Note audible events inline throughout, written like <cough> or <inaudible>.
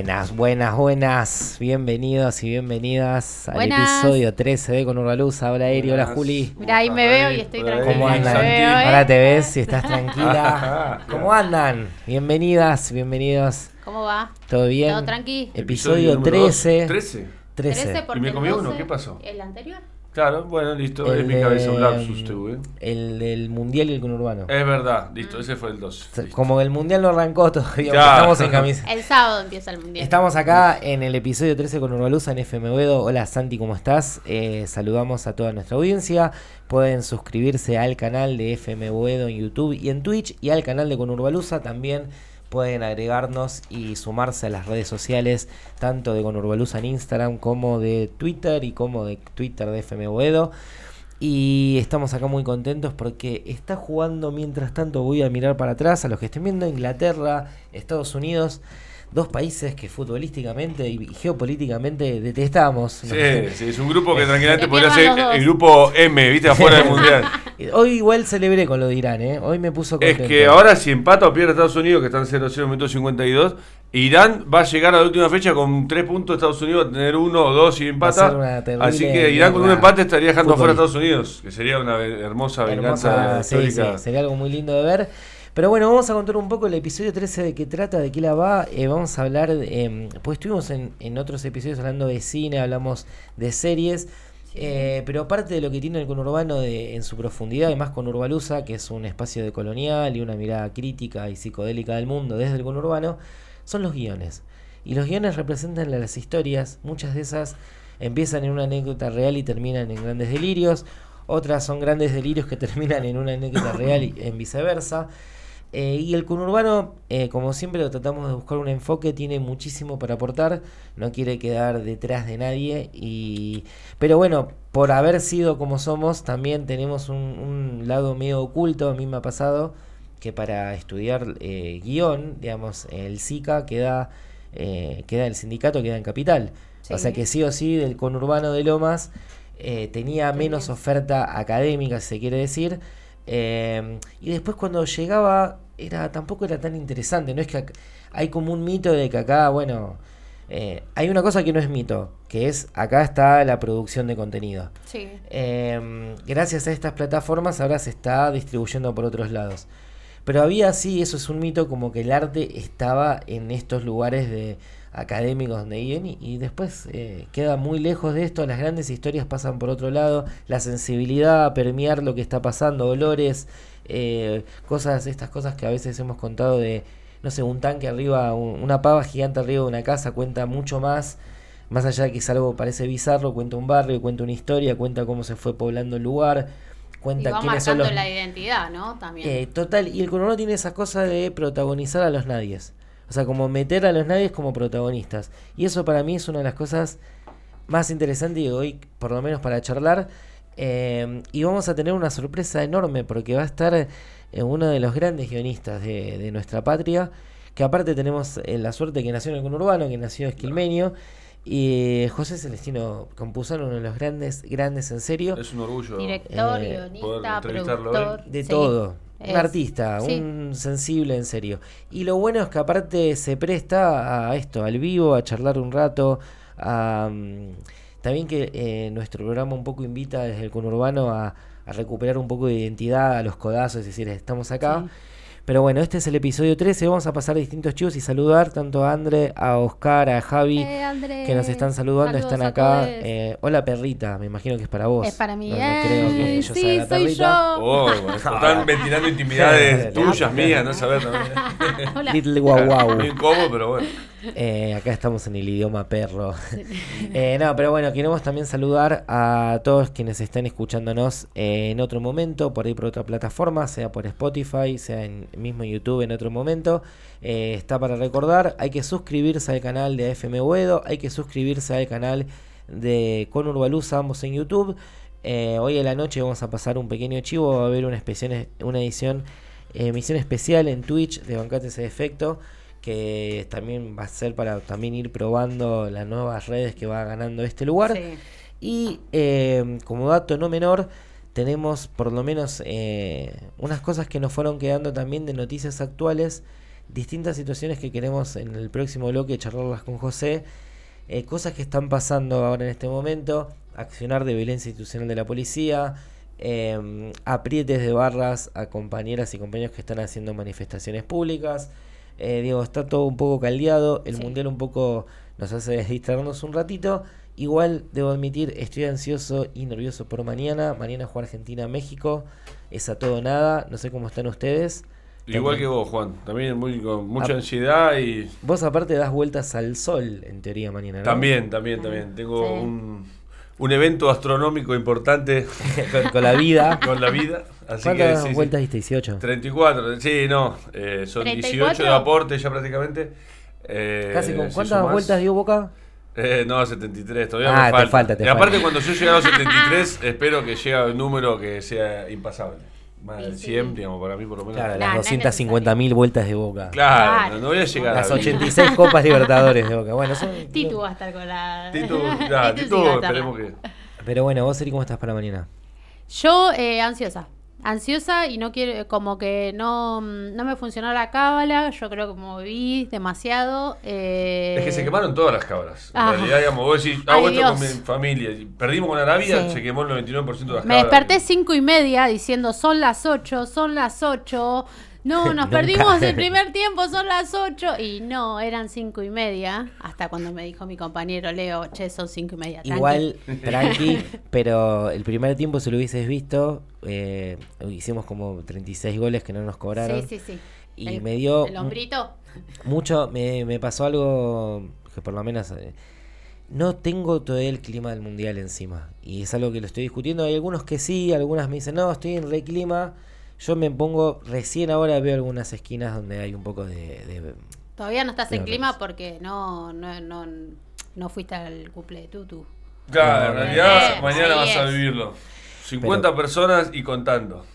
Buenas, buenas, buenas. Bienvenidos y bienvenidas al episodio 13 de Con Urbaluz. Hola Eri, hola Juli. Mira, ahí me veo y estoy tranquila. ¿Cómo andan? ¿eh? Ahora te ves si estás tranquila. <laughs> ¿Cómo andan? Bienvenidas, bienvenidos. ¿Cómo va? ¿Todo bien? ¿Todo tranqui? Episodio 13. 13. 13. porque Y me comí el uno, 12 ¿qué pasó? ¿El anterior? Claro, bueno, listo. El es mi cabeza un de- lapsus, tuve. El del mundial y el conurbano. Es verdad, listo, ese fue el 2. Como el mundial no arrancó todavía, <laughs> Ya. estamos en camisa. El sábado empieza el mundial. Estamos acá en el episodio 13 con Urbaluza en FM Boedo. Hola Santi, ¿cómo estás? Eh, saludamos a toda nuestra audiencia. Pueden suscribirse al canal de FM Boedo en YouTube y en Twitch y al canal de Con Urbaluza también pueden agregarnos y sumarse a las redes sociales tanto de Con Urbaluza en Instagram como de Twitter y como de Twitter de FM Boedo. Y estamos acá muy contentos porque está jugando mientras tanto, voy a mirar para atrás a los que estén viendo Inglaterra, Estados Unidos, dos países que futbolísticamente y geopolíticamente detestamos. Sí, sí, es un grupo que tranquilamente Que podría ser el grupo M, viste, afuera del mundial. <laughs> Hoy igual celebré con lo de Irán, ¿eh? Hoy me puso Es contento. que ahora si empata o pierde Estados Unidos, que están 0-0 minuto 52, Irán va a llegar a la última fecha con 3 puntos, Estados Unidos va a tener 1 o 2 y empata. Así que Irán con un empate estaría dejando fuera a. Estados Unidos, que sería una hermosa venganza sí, histórica. sí, sería algo muy lindo de ver. Pero bueno, vamos a contar un poco el episodio 13 de qué trata, de qué la va. Eh, vamos a hablar, em, pues estuvimos en, en otros episodios hablando de cine, hablamos de series. eh, pero aparte de lo que tiene el conurbano de, en su profundidad, además con Urbaluza, que es un espacio de colonial y una mirada crítica y psicodélica del mundo desde el conurbano, son los guiones. Y los guiones representan las historias, muchas de esas empiezan en una anécdota real y terminan en grandes delirios, otras son grandes delirios que terminan en una anécdota real y en viceversa. Eh, y el conurbano, eh, como siempre lo tratamos de buscar un enfoque, tiene muchísimo para aportar, no quiere quedar detrás de nadie, y pero bueno, por haber sido como somos, también tenemos un, un lado medio oculto, a mí me ha pasado que para estudiar eh, guion, digamos, el SICA queda, eh, queda el sindicato, queda en Capital. O sea que sí o sí del conurbano de Lomas eh, tenía menos bien. oferta académica, si se quiere decir. Eh, y después cuando llegaba, era tampoco era tan interesante. No es que ac- hay como un mito de que acá, bueno, eh, hay una cosa que no es mito, que es acá está la producción de contenido. Sí. Eh, gracias a estas plataformas ahora se está distribuyendo por otros lados. Pero había sí, eso es un mito, como que el arte estaba en estos lugares de académicos donde iban y, y después eh, queda muy lejos de esto, las grandes historias pasan por otro lado, la sensibilidad, permear lo que está pasando, olores, eh, cosas, estas cosas que a veces hemos contado de, no sé, un tanque arriba, un- una pava gigante arriba de una casa cuenta mucho más más allá de que es algo parece bizarro, cuenta un barrio, cuenta una historia, cuenta cómo se fue poblando el lugar, Y cuenta va quiénes son los... la identidad, ¿no? También. Eh, total, y el conurbano tiene esa cosa de protagonizar a los nadies. O sea, como meter a los nadies como protagonistas. Y eso para mí es una de las cosas más interesantes de hoy, por lo menos para charlar. Eh, y vamos a tener una sorpresa enorme porque va a estar eh, uno de los grandes guionistas de, de nuestra patria. Que aparte tenemos eh, la suerte que nació en el conurbano, que nació esquilmenio. Y José Celestino Campuzano, uno de los grandes, grandes en serio. Es un orgullo. Director, eh, poder guionista, entrevistarlo productor. De sí. todo. Un artista, sí. un sensible en serio. Y lo bueno es que aparte se presta a esto, al vivo, a charlar un rato. A, mm, también que eh, nuestro programa un poco invita desde el conurbano a, a recuperar un poco de identidad, a los codazos, es decir, estamos acá. Sí. Pero bueno, este es el episodio 13. Vamos a pasar distintos chicos y saludar tanto a André, a Oscar, a Javi, Eh, que nos están saludando, saludos están a acá. Eh, hola perrita, me imagino que es para vos. es para mí. No, no creo que Eh, yo sí, sea la soy perrita. yo. Oh, bueno, <laughs> están ventilando intimidades tuyas, mías, no saber. Little Guau Guau. Muy incómodo, pero bueno. Eh, acá estamos en el idioma perro. <laughs> Eh, no, pero bueno, queremos también saludar a todos quienes están escuchándonos eh, en otro momento, por ahí por otra plataforma, sea por Spotify, sea en mismo YouTube en otro momento. Está para recordar, hay que suscribirse al canal de FM Buedo, hay que suscribirse al canal de Con Urbaluza, ambos en YouTube. Hoy a la noche vamos a pasar un pequeño chivo, va a haber una, especial, una edición, emisión especial en Twitch de Bancate ese defecto que también va a ser para también ir probando las nuevas redes que va ganando este lugar. Sí. Y eh, como dato no menor, tenemos por lo menos eh, unas cosas que nos fueron quedando también de noticias actuales distintas situaciones que queremos en el próximo bloque charlarlas con José. Eh, cosas que están pasando ahora en este momento, accionar de violencia institucional de la policía, aprietes de barras a compañeras y compañeros que están haciendo manifestaciones públicas. Eh, digo, está todo un poco caldeado, el Sí. mundial un poco nos hace distraernos un ratito. Igual, debo admitir, estoy ansioso y nervioso por mañana. Mañana juega Argentina-México. Es a todo nada. No sé cómo están ustedes. Igual que vos, Juan. También muy, con mucha ansiedad y. Vos aparte das vueltas al sol, en teoría, mañana, ¿no? También, también, también. Tengo Sí. un, un evento astronómico importante <laughs> con, con la vida. <laughs> con la vida. Así que ¿Cuántas sí, sí. vueltas diste? 18. 34, sí, no. eh, son 18 ¿34? de aporte ya prácticamente. Eh, Casi con si ¿Cuántas sumás- vueltas dio Boca? Eh, no, 73, todavía Ah, me te falta. falta, te y aparte, falta. cuando yo llegue a los 73, <laughs> espero que llegue a un número que sea impasable. Más del sí. 100, digamos, para mí por lo menos. Claro, Nah, las no es 250.000 vueltas de Boca. Claro, Claro. no, no voy a llegar Las a 86 Copas <laughs> Libertadores de Boca. Bueno, son... Titu va a estar con la. Titu, <laughs> ya, Titu Titu, sí esperemos que. Pero bueno, vos, Eri, ¿cómo estás para mañana? Yo, eh, ansiosa. Ansiosa y no quiero, como que no, no me funcionó la cábala. Yo creo que como vi demasiado. eh, Es que se quemaron todas las. En Ah. realidad, digamos, vos decís, Ay, hago esto con mi familia. Perdimos con Arabia, Sí. se quemó el 99% de las Me cabras. desperté cinco y media diciendo son las ocho, son las ocho. No, <laughs> nos perdimos el primer tiempo, son las ocho. Y no, eran cinco y media. Hasta cuando me dijo mi compañero Leo, che, son cinco y media. tranqui". Igual, <laughs> tranqui, pero el primer tiempo, si lo hubieses visto, eh, hicimos como 36 goles que no nos cobraron. Sí, sí, sí. Y el, me dio El hombrito. mucho, me, me pasó algo que por lo menos eh, no tengo todavía el clima del mundial encima. Y es algo que lo estoy discutiendo. Hay algunos que sí, algunas me dicen, no, estoy en re clima. Yo me pongo, recién ahora veo algunas esquinas donde hay un poco de... de- Todavía no estás en clima no. porque no, no, no, no fuiste al cumple de Tutu. Claro, en realidad, eh, mañana vas a vivirlo. 50 personas y contando.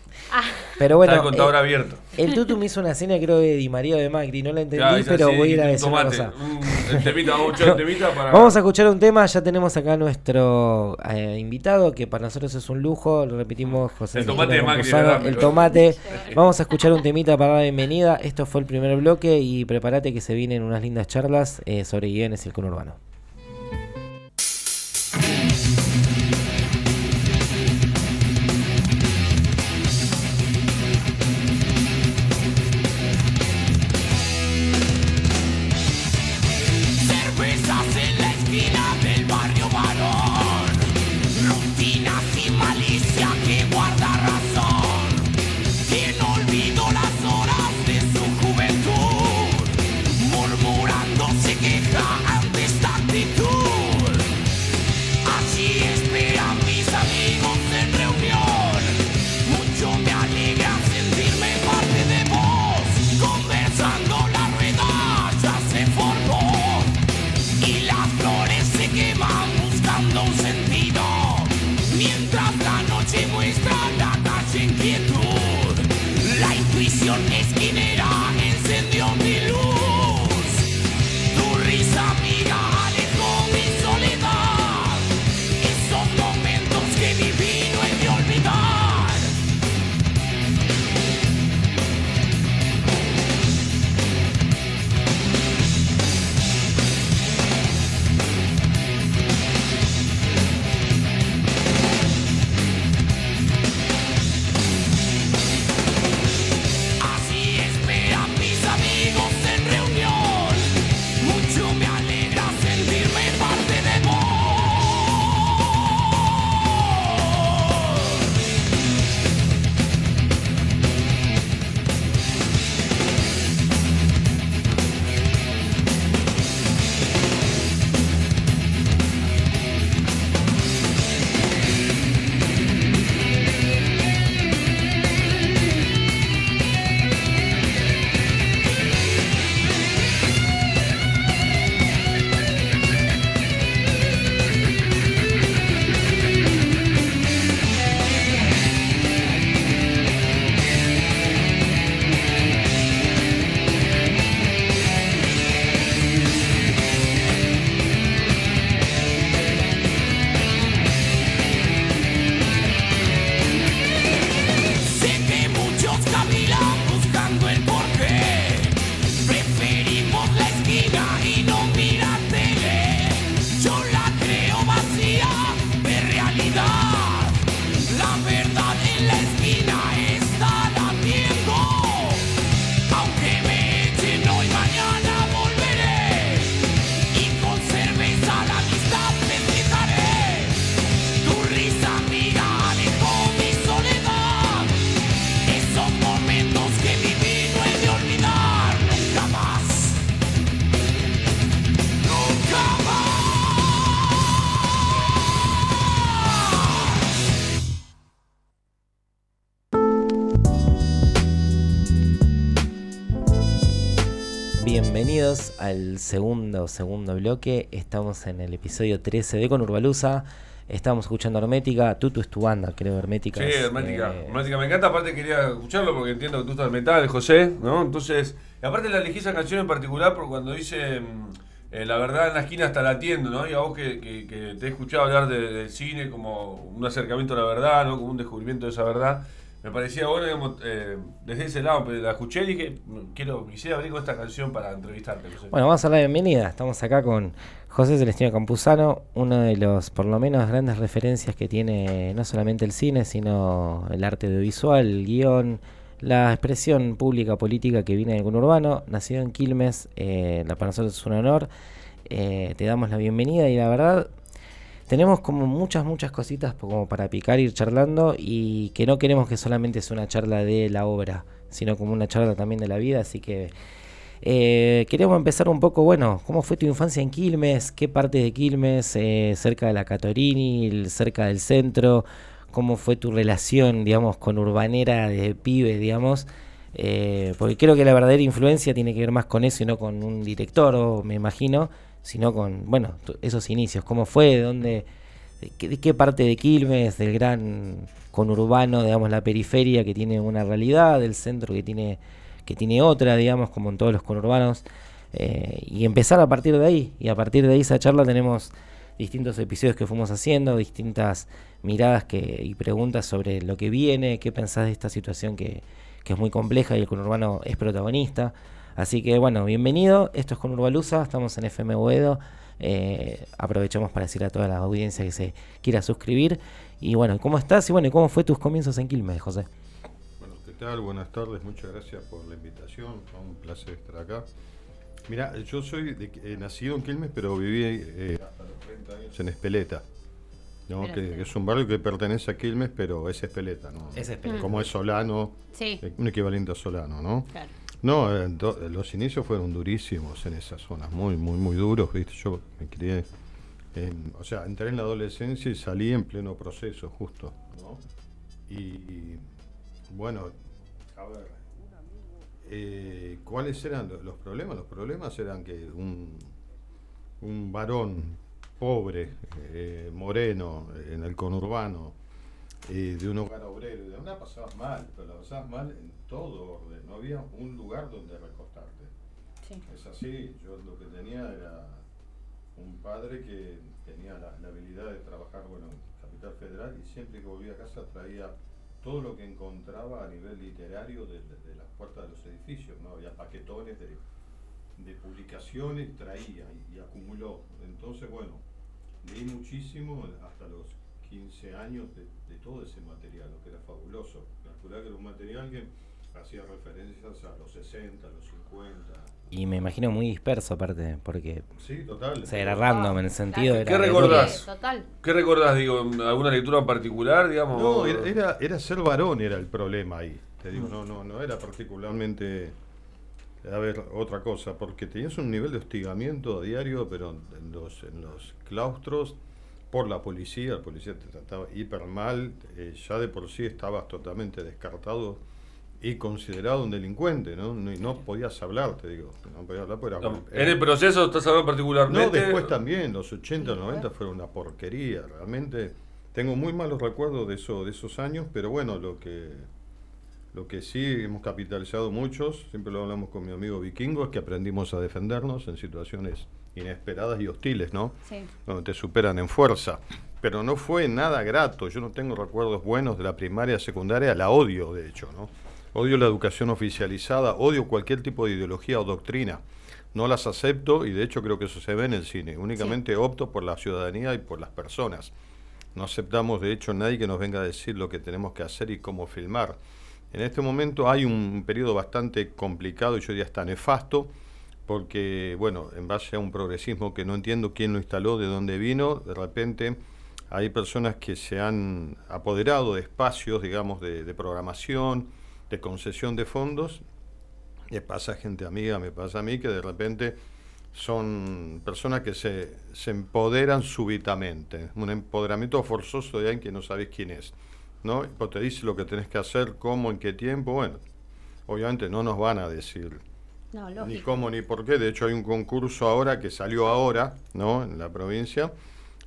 Pero Está bueno, el contador eh, abierto. el Tutu me hizo una escena creo de Di María de Macri, no la entendí, pero sí, voy a ir a decir una cosa. un- el temita, vamos a escuchar el temita para. Vamos a escuchar un tema, ya tenemos acá nuestro eh, invitado, que para nosotros es un lujo, lo repetimos, José. El tomate de Macri. El tomate. Vamos a escuchar un temita para dar la bienvenida. Esto fue el primer bloque y prepárate que se vienen unas lindas charlas eh, sobre guiones y el conurbano. Al segundo, segundo bloque. Estamos en el episodio 13 de Con Urbalusa. Estamos escuchando Hermética. Tutu es tu banda, creo, Hermética. Sí, Hermética. Hermética me encanta, aparte quería escucharlo porque entiendo que tú estás metal, José, ¿no? Entonces, y aparte la elegí esa canción en particular porque cuando dice mm, eh, La verdad en la esquina está latiendo, ¿no? Y a vos que, que- que te he escuchado hablar de- del cine como un acercamiento a la verdad, ¿no? Como un descubrimiento de esa verdad. Me parecía bueno, digamos, eh, desde ese lado, pero la escuché y dije, quiero, quisiera abrir con esta canción para entrevistarte. Bueno, vamos a la bienvenida. Estamos acá con José Celestino Campuzano, uno de los, por lo menos, grandes referencias que tiene no solamente el cine, sino el arte audiovisual, el guion, la expresión pública política que viene del conurbano. Nacido en Quilmes, eh, para nosotros es un honor. Eh, te damos la bienvenida y la verdad tenemos como muchas, muchas cositas como para picar, ir charlando y que no queremos que solamente sea una charla de la obra, sino como una charla también de la vida, así que eh, queremos empezar un poco, bueno, ¿cómo fue tu infancia en Quilmes? ¿Qué parte de Quilmes? eh, cerca de la Catorini, cerca del centro. ¿Cómo fue tu relación, digamos, con Urbanera de pibe, digamos? Eh, porque creo que la verdadera influencia tiene que ver más con eso y no con un director, o me imagino, sino con, bueno, esos inicios. ¿Cómo fue? ¿De dónde? ¿De qué, de qué parte de Quilmes? ¿Del gran conurbano, digamos, la periferia que tiene una realidad? ¿Del centro que tiene que tiene otra, digamos, como en todos los conurbanos, eh, y empezar a partir de ahí. Y a partir de ahí esa charla tenemos distintos episodios que fuimos haciendo, distintas miradas que, y preguntas sobre lo que viene, qué pensás de esta situación que, que es muy compleja y el conurbano es protagonista. Así que bueno, bienvenido, esto es Conurbalusa, estamos en FM Boedo, eh, aprovechamos para decir a toda la audiencia que se quiera suscribir. Y bueno, ¿cómo estás? Y bueno, ¿cómo fue tus comienzos en Quilmes, José? Bueno, ¿qué tal? Buenas tardes, muchas gracias por la invitación, un placer estar acá. Mira, yo soy de- eh, nacido en Quilmes, pero viví eh, hasta los 30 años en Espeleta, ¿no? Que es un barrio que pertenece a Quilmes, pero es Espeleta, ¿no? Es Espeleta. Como es Solano, Sí, eh, un equivalente a Solano, ¿no? claro. No, los inicios fueron durísimos en esas zonas, muy, muy, muy duros, ¿viste? Yo me crié, en- o sea, entré en la adolescencia y salí en pleno proceso, justo. Y, bueno, a ver, eh, ¿cuáles eran lo- los problemas? Los problemas eran que un, un varón pobre, eh, moreno, en el conurbano, eh, de un hogar obrero, y de una pasabas mal, pero la pasabas mal en todo orden, no había un lugar donde recostarte. Sí. Es así, yo lo que tenía era un padre que tenía la, la habilidad de trabajar bueno, en Capital Federal y siempre que volvía a casa traía todo lo que encontraba a nivel literario de, de- de las puertas de los edificios, ¿no? Había paquetones de, de publicaciones, traía y, y acumuló. Entonces, bueno, leí muchísimo hasta los 15 años de, de todo ese material, lo que era fabuloso. Calcular que era un material que hacía referencias a los 60, a los 50. Y me imagino muy disperso aparte, porque Sí, total. o sea, era random en el sentido Claro. de... ¿Qué recordás? Sí, Total. ¿Qué recordás, digo, alguna lectura en particular, digamos? No, era, era, era ser varón era el problema ahí. Te digo, no, no, no era particularmente a ver, otra cosa, porque tenías un nivel de hostigamiento a diario, pero en los, en los claustros por la policía, la policía te trataba hiper mal, eh, ya de por sí estabas totalmente descartado y considerado un delincuente, ¿no? No, y no podías hablar, te digo, no podías hablar porque No, era- en el proceso estás hablando particularmente. no, después también, los 80, 90 fueron una porquería, realmente. Tengo muy malos recuerdos de, eso, de esos años, pero bueno, lo que, lo que sí hemos capitalizado muchos, siempre lo hablamos con mi amigo Vikingo, es que aprendimos a defendernos en situaciones inesperadas y hostiles, ¿no? Sí. Donde te superan en fuerza. Pero no fue nada grato, yo no tengo recuerdos buenos de la primaria, secundaria, la odio, de hecho, ¿no? Odio la educación oficializada, odio cualquier tipo de ideología o doctrina. No las acepto y de hecho creo que eso se ve en el cine. Únicamente opto por la ciudadanía y por las personas. No aceptamos de hecho nadie que nos venga a decir lo que tenemos que hacer y cómo filmar. En este momento hay un periodo bastante complicado y yo diría hasta nefasto, porque, bueno, en base a un progresismo que no entiendo quién lo instaló, de dónde vino, de repente hay personas que se han apoderado de espacios, digamos, de, programación, de concesión de fondos. Me pasa gente amiga, me pasa a mí, que de repente son personas que se, se empoderan súbitamente. Un empoderamiento forzoso de alguien que no sabes quién es. ¿No? Pues te dice lo que tenés que hacer, cómo, en qué tiempo. Bueno, obviamente no nos van a decir No, ni cómo ni por qué. De hecho, hay un concurso ahora que salió ahora, ¿no? En la provincia.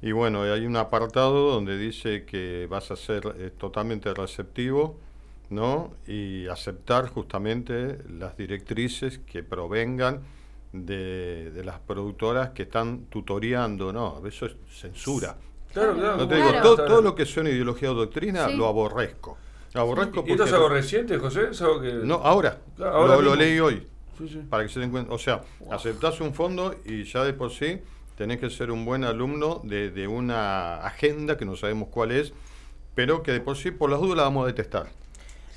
Y bueno, hay un apartado donde dice que vas a ser eh, totalmente receptivo, ¿no? Y aceptar justamente las directrices que provengan de, de las productoras que están tutoreando, ¿no? Eso es censura. Claro, claro. No te Claro. digo, todo, todo lo que suena ideología o doctrina Sí. lo aborrezco. Lo aborrezco ¿Y esto es algo reciente, José? ¿Es algo que... No, ahora. Claro, ahora lo, leí hoy. Sí, sí. Para que se den cuenta. O sea, aceptás un fondo y ya de por sí tenés que ser un buen alumno de, de una agenda que no sabemos cuál es, pero que de por sí, por las dudas, la vamos a detestar.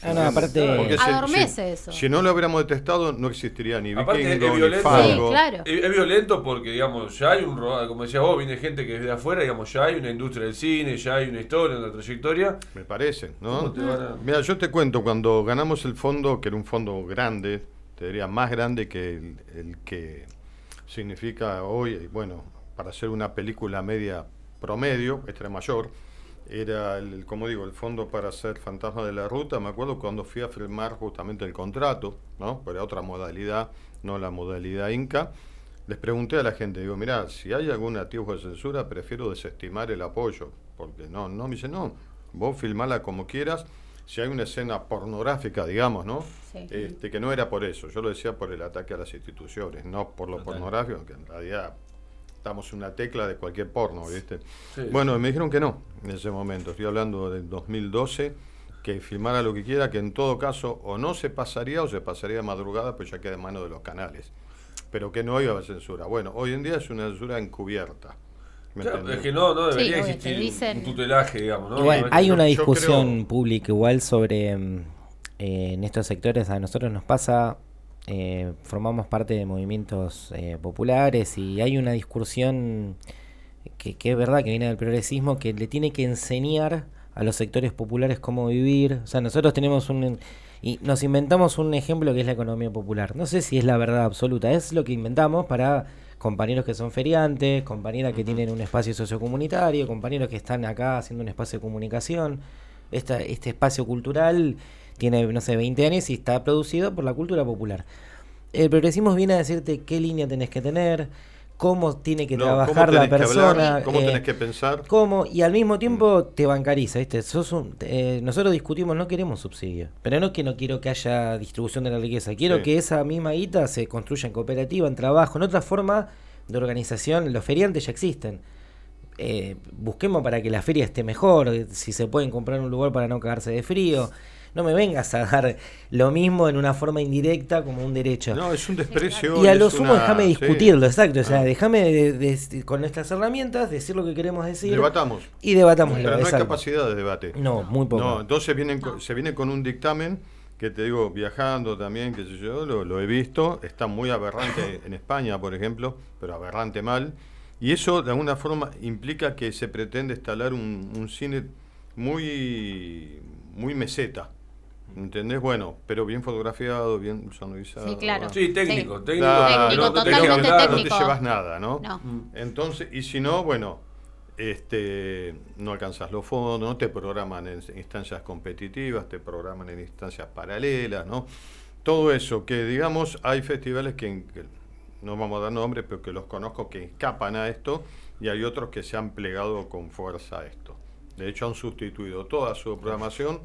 Ah, no, aparte. Adormece si, eso. Si no lo hubiéramos detestado, no existiría ni Aparte, es vikingo, ni violento. fango. Sí, claro. Es, es violento porque, digamos, ya hay un como decías vos, viene gente que es de afuera, digamos, ya hay una industria del cine, ya hay una historia, una trayectoria. Me parece, ¿no? ¿Cómo te van a- Mira, yo te cuento, cuando ganamos el fondo, que era un fondo grande, te diría más grande que el, el que significa hoy, bueno, para hacer una película media promedio, esta era mayor, era, el, como digo, el fondo para hacer Fantasma de la Ruta, me acuerdo cuando fui a firmar justamente el contrato, ¿no? Pero era otra modalidad, no la modalidad Inca. Les pregunté a la gente, digo, mira, si hay algún atisbo de censura, prefiero desestimar el apoyo, porque no, no, me dice, no, vos filmala como quieras, si hay una escena pornográfica, digamos, ¿no? Sí. Este, que no era por eso, yo lo decía por el ataque a las instituciones, no por lo Total. pornográfico, que en realidad estamos en una tecla de cualquier porno, ¿viste? Sí. Bueno, me dijeron que no, en ese momento, estoy hablando del 2012, que filmara lo que quiera, que en todo caso o no se pasaría o se pasaría de madrugada, pues ya queda en manos de los canales, pero que no iba a haber censura. Bueno, hoy en día es una censura encubierta. es que no, no debería existir dicen- un tutelaje, digamos, ¿no? Igual, hay una discusión creo- pública igual sobre mm, eh, en estos sectores a nosotros nos pasa eh, formamos parte de movimientos eh, populares y hay una discusión que, que es verdad que viene del progresismo que le tiene que enseñar a los sectores populares cómo vivir. O sea nosotros tenemos un y nos inventamos un ejemplo que es la economía popular. No sé si es la verdad absoluta es lo que inventamos para compañeros que son feriantes, compañeras que tienen un espacio sociocomunitario, compañeros que están acá haciendo un espacio de comunicación. Esta, este espacio cultural tiene, no sé, 20 años y está producido por la cultura popular. El progresismo viene a decirte qué línea tenés que tener, cómo tiene que No, cómo trabajar la persona. hablar, cómo eh, tenés que pensar. cómo, y al mismo tiempo te bancariza, ¿viste? Sos un- eh, nosotros discutimos, no queremos subsidio. Pero no es que no quiero que haya distribución de la riqueza, quiero Sí. que esa misma guita se construya en cooperativa, en trabajo, en otra forma de organización. Los feriantes ya existen. Eh, busquemos para que la feria esté mejor, si se pueden comprar un lugar para no cagarse de frío. No me vengas a dar lo mismo en una forma indirecta como un derecho. No, es un desprecio. Y a lo sumo una- déjame sí. discutirlo, exacto. O sea, Ah. déjame de- de- con nuestras herramientas decir lo que queremos decir. Debatamos. Y debatamos Pero no hay capacidad de debate. No, muy poco. No, entonces vienen, se viene con un dictamen que te digo, viajando también, qué sé yo, lo, lo he visto, está muy aberrante <laughs> en España, por ejemplo, pero aberrante mal. Y eso de alguna forma implica que se pretende instalar un, un cine muy, muy meseta. ¿Entendés? Bueno, pero bien fotografiado, bien sonorizado. Sí, claro. Sí, técnico, Sí. técnico. Claro, Técnico, no te totalmente dejas hablar, técnico. No te llevas nada, ¿no? No. Mm. Entonces, y si no, bueno, este, no alcanzas los fondos, no te programan en instancias competitivas, te programan en instancias paralelas, ¿no? Todo eso, que digamos, hay festivales que, que no vamos a dar nombres, pero que los conozco que escapan a esto, y hay otros que se han plegado con fuerza a esto. De hecho, han sustituido toda su programación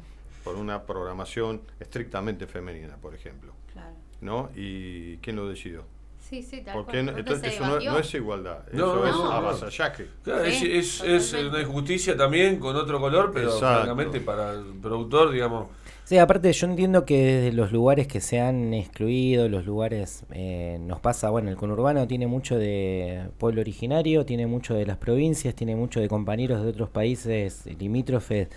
por una programación estrictamente femenina, por ejemplo. Claro. ¿No? ¿Y quién lo decidió? Sí, sí, tal ¿Por cual. qué no? ¿Dónde Entonces eso no, es igualdad, No, eso es avasallaje. Claro, es, Sí, es, una injusticia también con otro color, pero francamente para el productor, digamos, Sí, aparte yo entiendo que desde los lugares que se han excluido, los lugares, eh, nos pasa, bueno, el conurbano tiene mucho de pueblo originario, tiene mucho de las provincias, tiene mucho de compañeros de otros países limítrofes,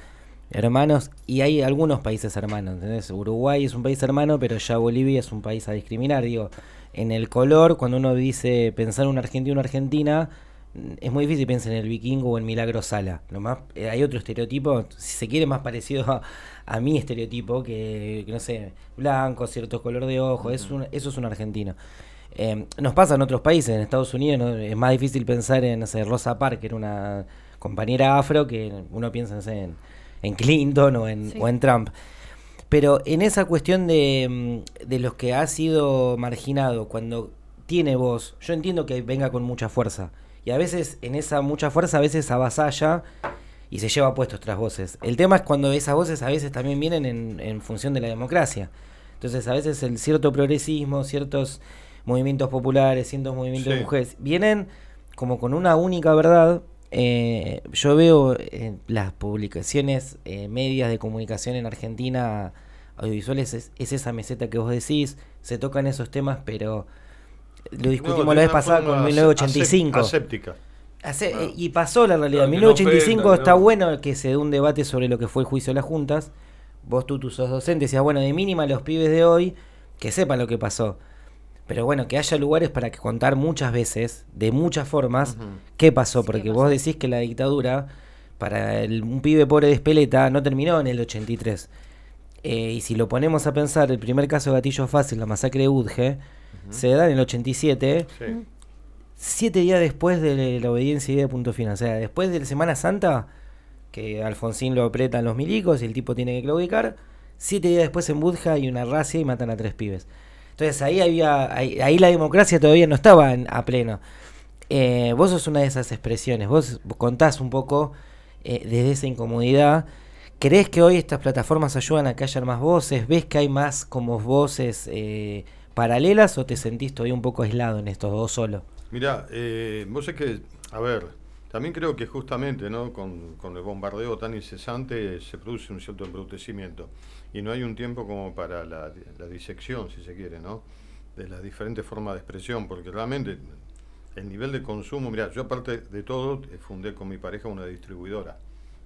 hermanos, y hay algunos países hermanos, ¿entendés? Uruguay es un país hermano, pero ya Bolivia es un país a discriminar, digo, en el color, cuando uno dice pensar un argentino una argentina, es muy difícil pensar en el vikingo o en Milagro Sala. Lo más, eh, hay otro estereotipo, si se quiere, más parecido a, a mi estereotipo, que, que no sé, blanco, cierto color de ojo, es un, eso es un argentino. Eh, nos pasa en otros países, en Estados Unidos ¿no? es más difícil pensar en, no sé, Rosa Parks, una compañera afro, que uno piensa, no sé, en, en Clinton o en, Sí. o en Trump. Pero en esa cuestión de, mm, de los que ha sido marginado, cuando tiene voz, yo entiendo que venga con mucha fuerza. Y a veces en esa mucha fuerza, a veces avasalla y se lleva puestos otras voces. El tema es cuando esas voces a veces también vienen en, en función de la democracia. Entonces a veces el cierto progresismo, ciertos movimientos populares, ciertos movimientos de mujeres, vienen como con una única verdad. Eh, yo veo en las publicaciones eh, medias de comunicación en Argentina, audiovisuales, es, es esa meseta que vos decís, se tocan esos temas, pero lo discutimos No, la vez pasada con asep- 1985. Aséptica. Hace- Ah. eh, Y pasó la realidad. En Claro, que no 1985 ofenda, que está no- bueno que se dé un debate sobre lo que fue el juicio de las juntas. Vos tú, tú sos docente, decías, bueno, de mínima los pibes de hoy que sepan lo que pasó. Pero bueno, que haya lugares para que contar muchas veces, de muchas formas, qué pasó. Sí, Porque qué vos decís que la dictadura, para el- un pibe pobre de Espeleta, no terminó en el 83. Eh, y si lo ponemos a pensar, el primer caso de gatillo fácil, la masacre de Udge, se da en el 87 Sí. siete días después de la obediencia y de punto final. O sea, después de la Semana Santa, que Alfonsín lo apretan los milicos y el tipo tiene que claudicar, siete días después en Budja hay una racia y matan a tres pibes. Entonces ahí había, ahí, ahí la democracia todavía no estaba a pleno. Eh, vos sos una de esas expresiones, vos contás un poco eh, desde esa incomodidad. ¿Crees que hoy estas plataformas ayudan a que haya más voces? ¿Ves que hay más como voces eh, paralelas o te sentís todavía un poco aislado en estos dos solo? Mira, eh, vos es que, a ver, también creo que justamente ¿no? con, con el bombardeo tan incesante se produce un cierto embrutecimiento y no hay un tiempo como para la, la disección, si se quiere, ¿no? de las diferentes formas de expresión, porque realmente el nivel de consumo, mira, yo aparte de todo eh, fundé con mi pareja una distribuidora,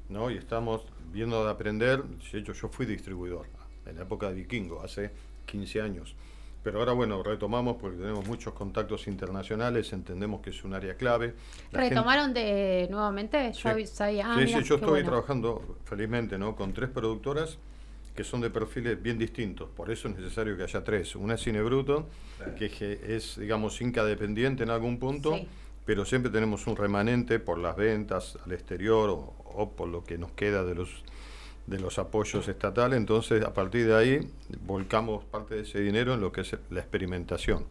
¿no? Y estamos viendo de aprender, de hecho yo fui distribuidor en la época de Vikingo, hace 15 años. Pero ahora, bueno, retomamos porque tenemos muchos contactos internacionales, entendemos que es un área clave. La gente- ¿Retomaron de nuevamente? Yo Sí. sabía. ah, sí, mirá, sí, yo estoy bueno. trabajando felizmente ¿no? con tres productoras que son de perfiles bien distintos. Por eso es necesario que haya tres. Una es Cine Bruto, que es, digamos, Inca dependiente en algún punto, Sí. pero siempre tenemos un remanente por las ventas al exterior o, o por lo que nos queda de los de los apoyos estatales, entonces a partir de ahí volcamos parte de ese dinero en lo que es la experimentación.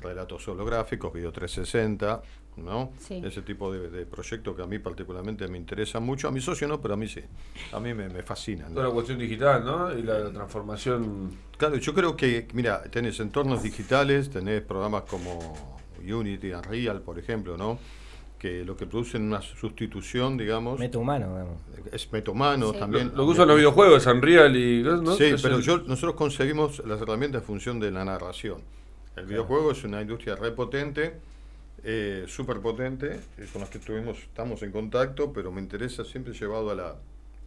Relatos holográficos, Video 360, ¿no? Sí. Ese tipo de, de proyectos que a mí particularmente me interesa mucho. A mi socio no, pero a mí sí. A mí me, me fascinan. Toda la cuestión digital, ¿no? Y la transformación. Claro, yo creo que, mira, tenés entornos digitales, tenés programas como Unity, Unreal, por ejemplo, ¿no? Que lo que producen una sustitución, digamos, Meto humano, digamos. es metomano Sí. también. Lo que usan los videojuegos, Unreal y. ¿no? Sí, Es pero el- yo, nosotros concebimos las herramientas en función de la narración. El videojuego es una industria repotente, eh, súper potente, eh, con las que tuvimos, estamos en contacto, pero me interesa siempre llevado a la,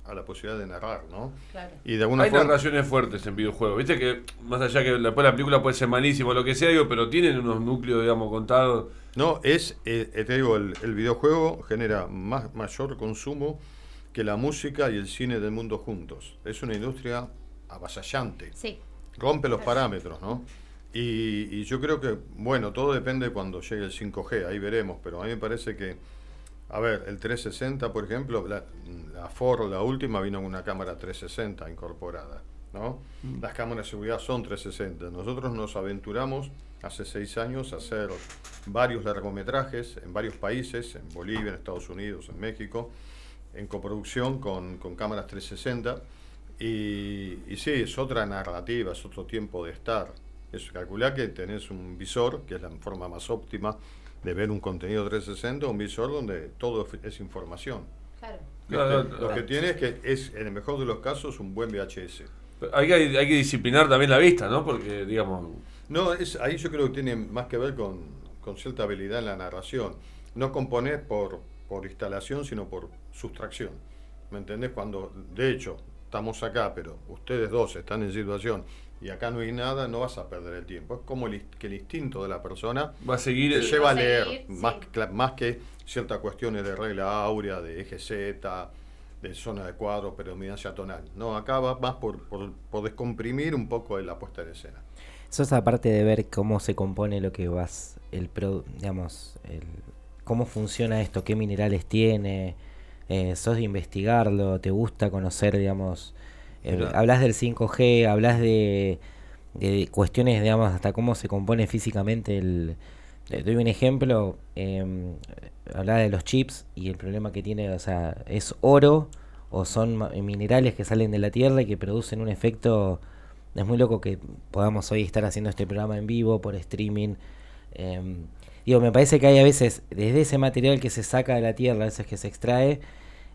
a la posibilidad de narrar, ¿no? Claro. Y de alguna Hay forma... narraciones fuertes en videojuegos. Viste que, más allá que después la película puede ser malísima o lo que sea, digo, pero tienen unos núcleos, digamos, contados. No, es, eh, eh, te digo, el, el videojuego genera más, mayor consumo que la música y el cine del mundo juntos. Es una industria avasallante. Sí. rompe los parámetros, ¿no? Y, y yo creo que, bueno, todo depende cuando llegue el 5G, ahí veremos, pero a mí me parece que, a ver, el 360, por ejemplo, la, la Ford, la última, vino con una cámara 360 incorporada, ¿no? Las cámaras de seguridad son 360. Nosotros nos aventuramos hace seis años a hacer varios largometrajes en varios países, en Bolivia, en Estados Unidos, en México, en coproducción con, con cámaras 360. Y, y sí, es otra narrativa, es otro tiempo de estar. Es calcular que tenés un visor, que es la forma más óptima de ver un contenido 360, un visor donde todo es- información. Claro. Claro, Este, Lo que tiene es que es, en el mejor de los casos, un buen VHS. Hay que, hay que disciplinar también la vista, ¿no? Porque, digamos. No, es, ahí yo creo que tiene más que ver con, con cierta habilidad en la narración. No componés por, por instalación, sino por sustracción. ¿Me entendés? Cuando, de hecho, estamos acá, pero ustedes dos están en situación y acá no hay nada, no vas a perder el tiempo. Es como el, que el instinto de la persona Va a seguir. te lleva a leer, seguir, más, sí. cla- más que ciertas cuestiones de regla áurea, de eje Z, de zona de cuadro, predominancia tonal. No, acá va más por, por, por descomprimir un poco la puesta en escena. Sos aparte de ver cómo se compone lo que vas, el pro, digamos, el, cómo funciona esto, qué minerales tiene, eh, sos de investigarlo, te gusta conocer, digamos, Eh, hablas del 5G, hablas de, de cuestiones, digamos, hasta cómo se compone físicamente el... Te doy un ejemplo, eh, hablaba de los chips y el problema que tiene, o sea, es oro o son minerales que salen de la tierra y que producen un efecto... Es muy loco que podamos hoy estar haciendo este programa en vivo, por streaming. eh, digo, me parece que hay a veces, desde ese material que se saca de la tierra, a veces que se extrae,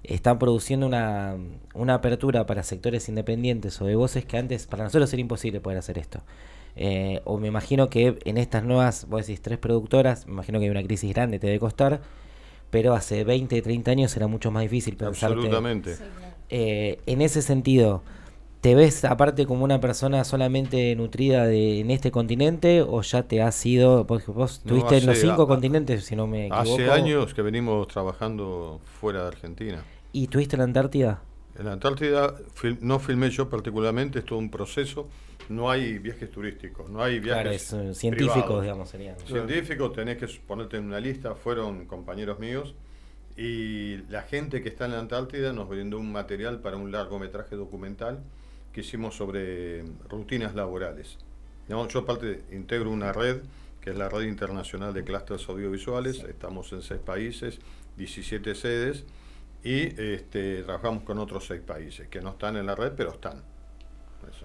están produciendo una, una apertura para sectores independientes o de voces que antes para nosotros era imposible poder hacer esto. Eh, o me imagino que en estas nuevas, vos decís, tres productoras, me imagino que hay una crisis grande, te debe costar, pero hace 20, 30 años era mucho más difícil pensarte. Absolutamente. Eh, en ese sentido, ¿te ves aparte como una persona solamente nutrida de, en este continente o ya te has ido, vos, vos No, estuviste en los cinco a- continentes, si no me equivoco? Hace años que venimos trabajando fuera de Argentina. ¿Y estuviste en la Antártida? En la Antártida fil- no filmé yo particularmente, es todo un proceso. No hay viajes turísticos, no hay viajes Claro, es, eh, científicos, privados. digamos, serían. Científicos tenés que ponerte en una lista, fueron compañeros míos y la gente que está en la Antártida nos brindó un material para un largometraje documental que hicimos sobre rutinas laborales. Yo aparte integro una red que es la red internacional de clústeres audiovisuales, estamos en seis países, 17 sedes y este, trabajamos con otros seis países que no están en la red pero están. Eso.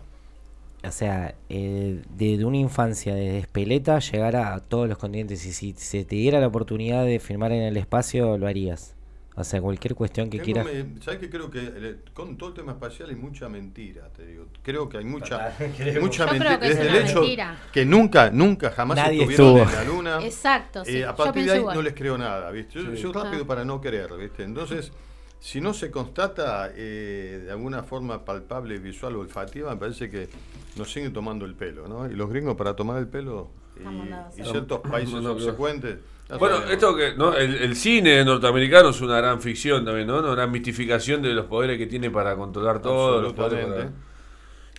O sea, eh, desde una infancia, desde Espeleta, llegar a todos los continentes. Y si se te diera la oportunidad de filmar en el espacio, lo harías. O sea, cualquier cuestión que quieras. ¿Sabes qué? Creo que eh, con todo el tema espacial hay mucha mentira, te digo. Creo que hay mucha, <laughs> mucha mentira. que es Desde el hecho mentira. que nunca, nunca, jamás Nadie estuvieron estuvo. en la luna. Exacto, sí. Eh, a Yo partir de ahí igual. no les creo nada, ¿viste? Yo, Sí. yo rápido Ah. para no creer, ¿viste? Entonces, si no se constata eh, de alguna forma palpable, visual o olfativa, me parece que nos siguen tomando el pelo, ¿no? Y los gringos para tomar el pelo y, y ciertos países subsecuentes. Bueno, esto que, ¿no? El, el cine norteamericano es una gran ficción también, ¿no? Una gran mistificación de los poderes que tiene para controlar todo. los poderes Absolutamente. para-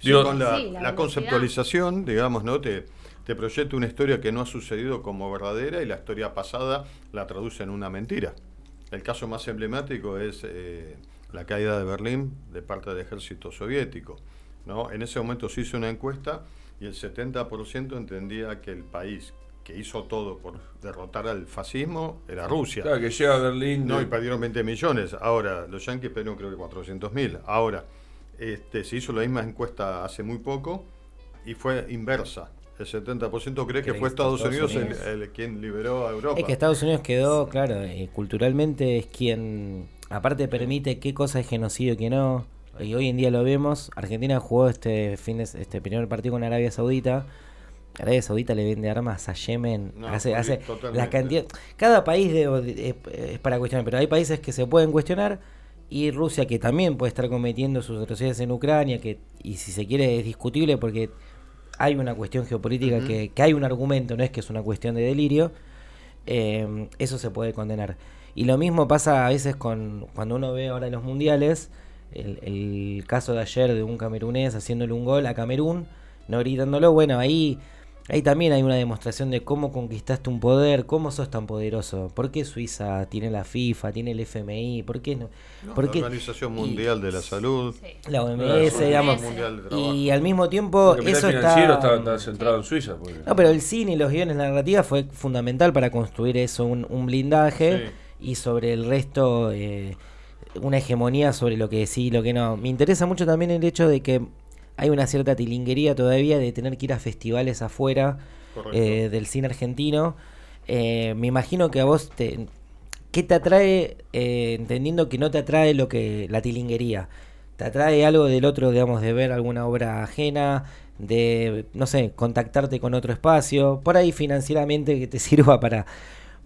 Sí, Digo- con la, Sí, la la velocidad. conceptualización, digamos, ¿no? Te, te proyecta una historia que no ha sucedido como verdadera y la historia pasada la traduce en una mentira. El caso más emblemático es eh, la caída de Berlín de parte del ejército soviético. ¿no? En ese momento se hizo una encuesta y el 70% entendía que el país que hizo todo por derrotar al fascismo era Rusia. Claro, que llega a Berlín. No, y perdieron 20 millones. Ahora, los yanquis perdieron creo que 400 mil. Ahora, este, se hizo la misma encuesta hace muy poco y fue inversa. El 70% cree que Cree fue que Estados, Estados Unidos, el- Unidos. El, quien liberó a Europa. Es que Estados Unidos quedó, claro, eh, culturalmente es quien, aparte permite qué cosa es genocidio y qué no. Y hoy en día lo vemos. Argentina jugó este fin de, este primer partido con Arabia Saudita. Arabia Saudita le vende armas a Yemen. No, hace, hace la cantidad. Cada país de- es, para cuestionar, pero hay países que se pueden cuestionar. Y Rusia que también puede estar cometiendo sus atrocidades en Ucrania, que y si se quiere es discutible porque hay una cuestión geopolítica que, que hay un argumento, no es que es una cuestión de delirio. eh, eso se puede condenar. Y lo mismo pasa a veces con cuando uno ve ahora en los mundiales, el, el caso de ayer de un camerunés haciéndole un gol a Camerún, no gritándolo, bueno, ahí, ahí también hay una demostración de cómo conquistaste un poder, cómo sos tan poderoso, por qué Suiza tiene la FIFA, tiene el FMI, por qué no, No, por la qué- Organización y- Mundial de la Salud. Sí. la OMS, digamos, Mundial de Trabajo. y al mismo tiempo el eso financiero está, está, está centrado en Suiza. porque- no, pero el cine y los guiones, la narrativa fue fundamental para construir eso, un, un blindaje Sí. y sobre el resto eh, una hegemonía sobre lo que sí y lo que no. Me interesa mucho también el hecho de que hay una cierta tilinguería todavía de tener que ir a festivales afuera eh, del cine argentino. Eh, me imagino que a vos te... ¿Qué te atrae, eh, entendiendo que no te atrae lo que la tilinguería? ¿Te atrae algo del otro, digamos, de ver alguna obra ajena? De, no sé, contactarte con otro espacio, por ahí financieramente que te <laughs> sirva para,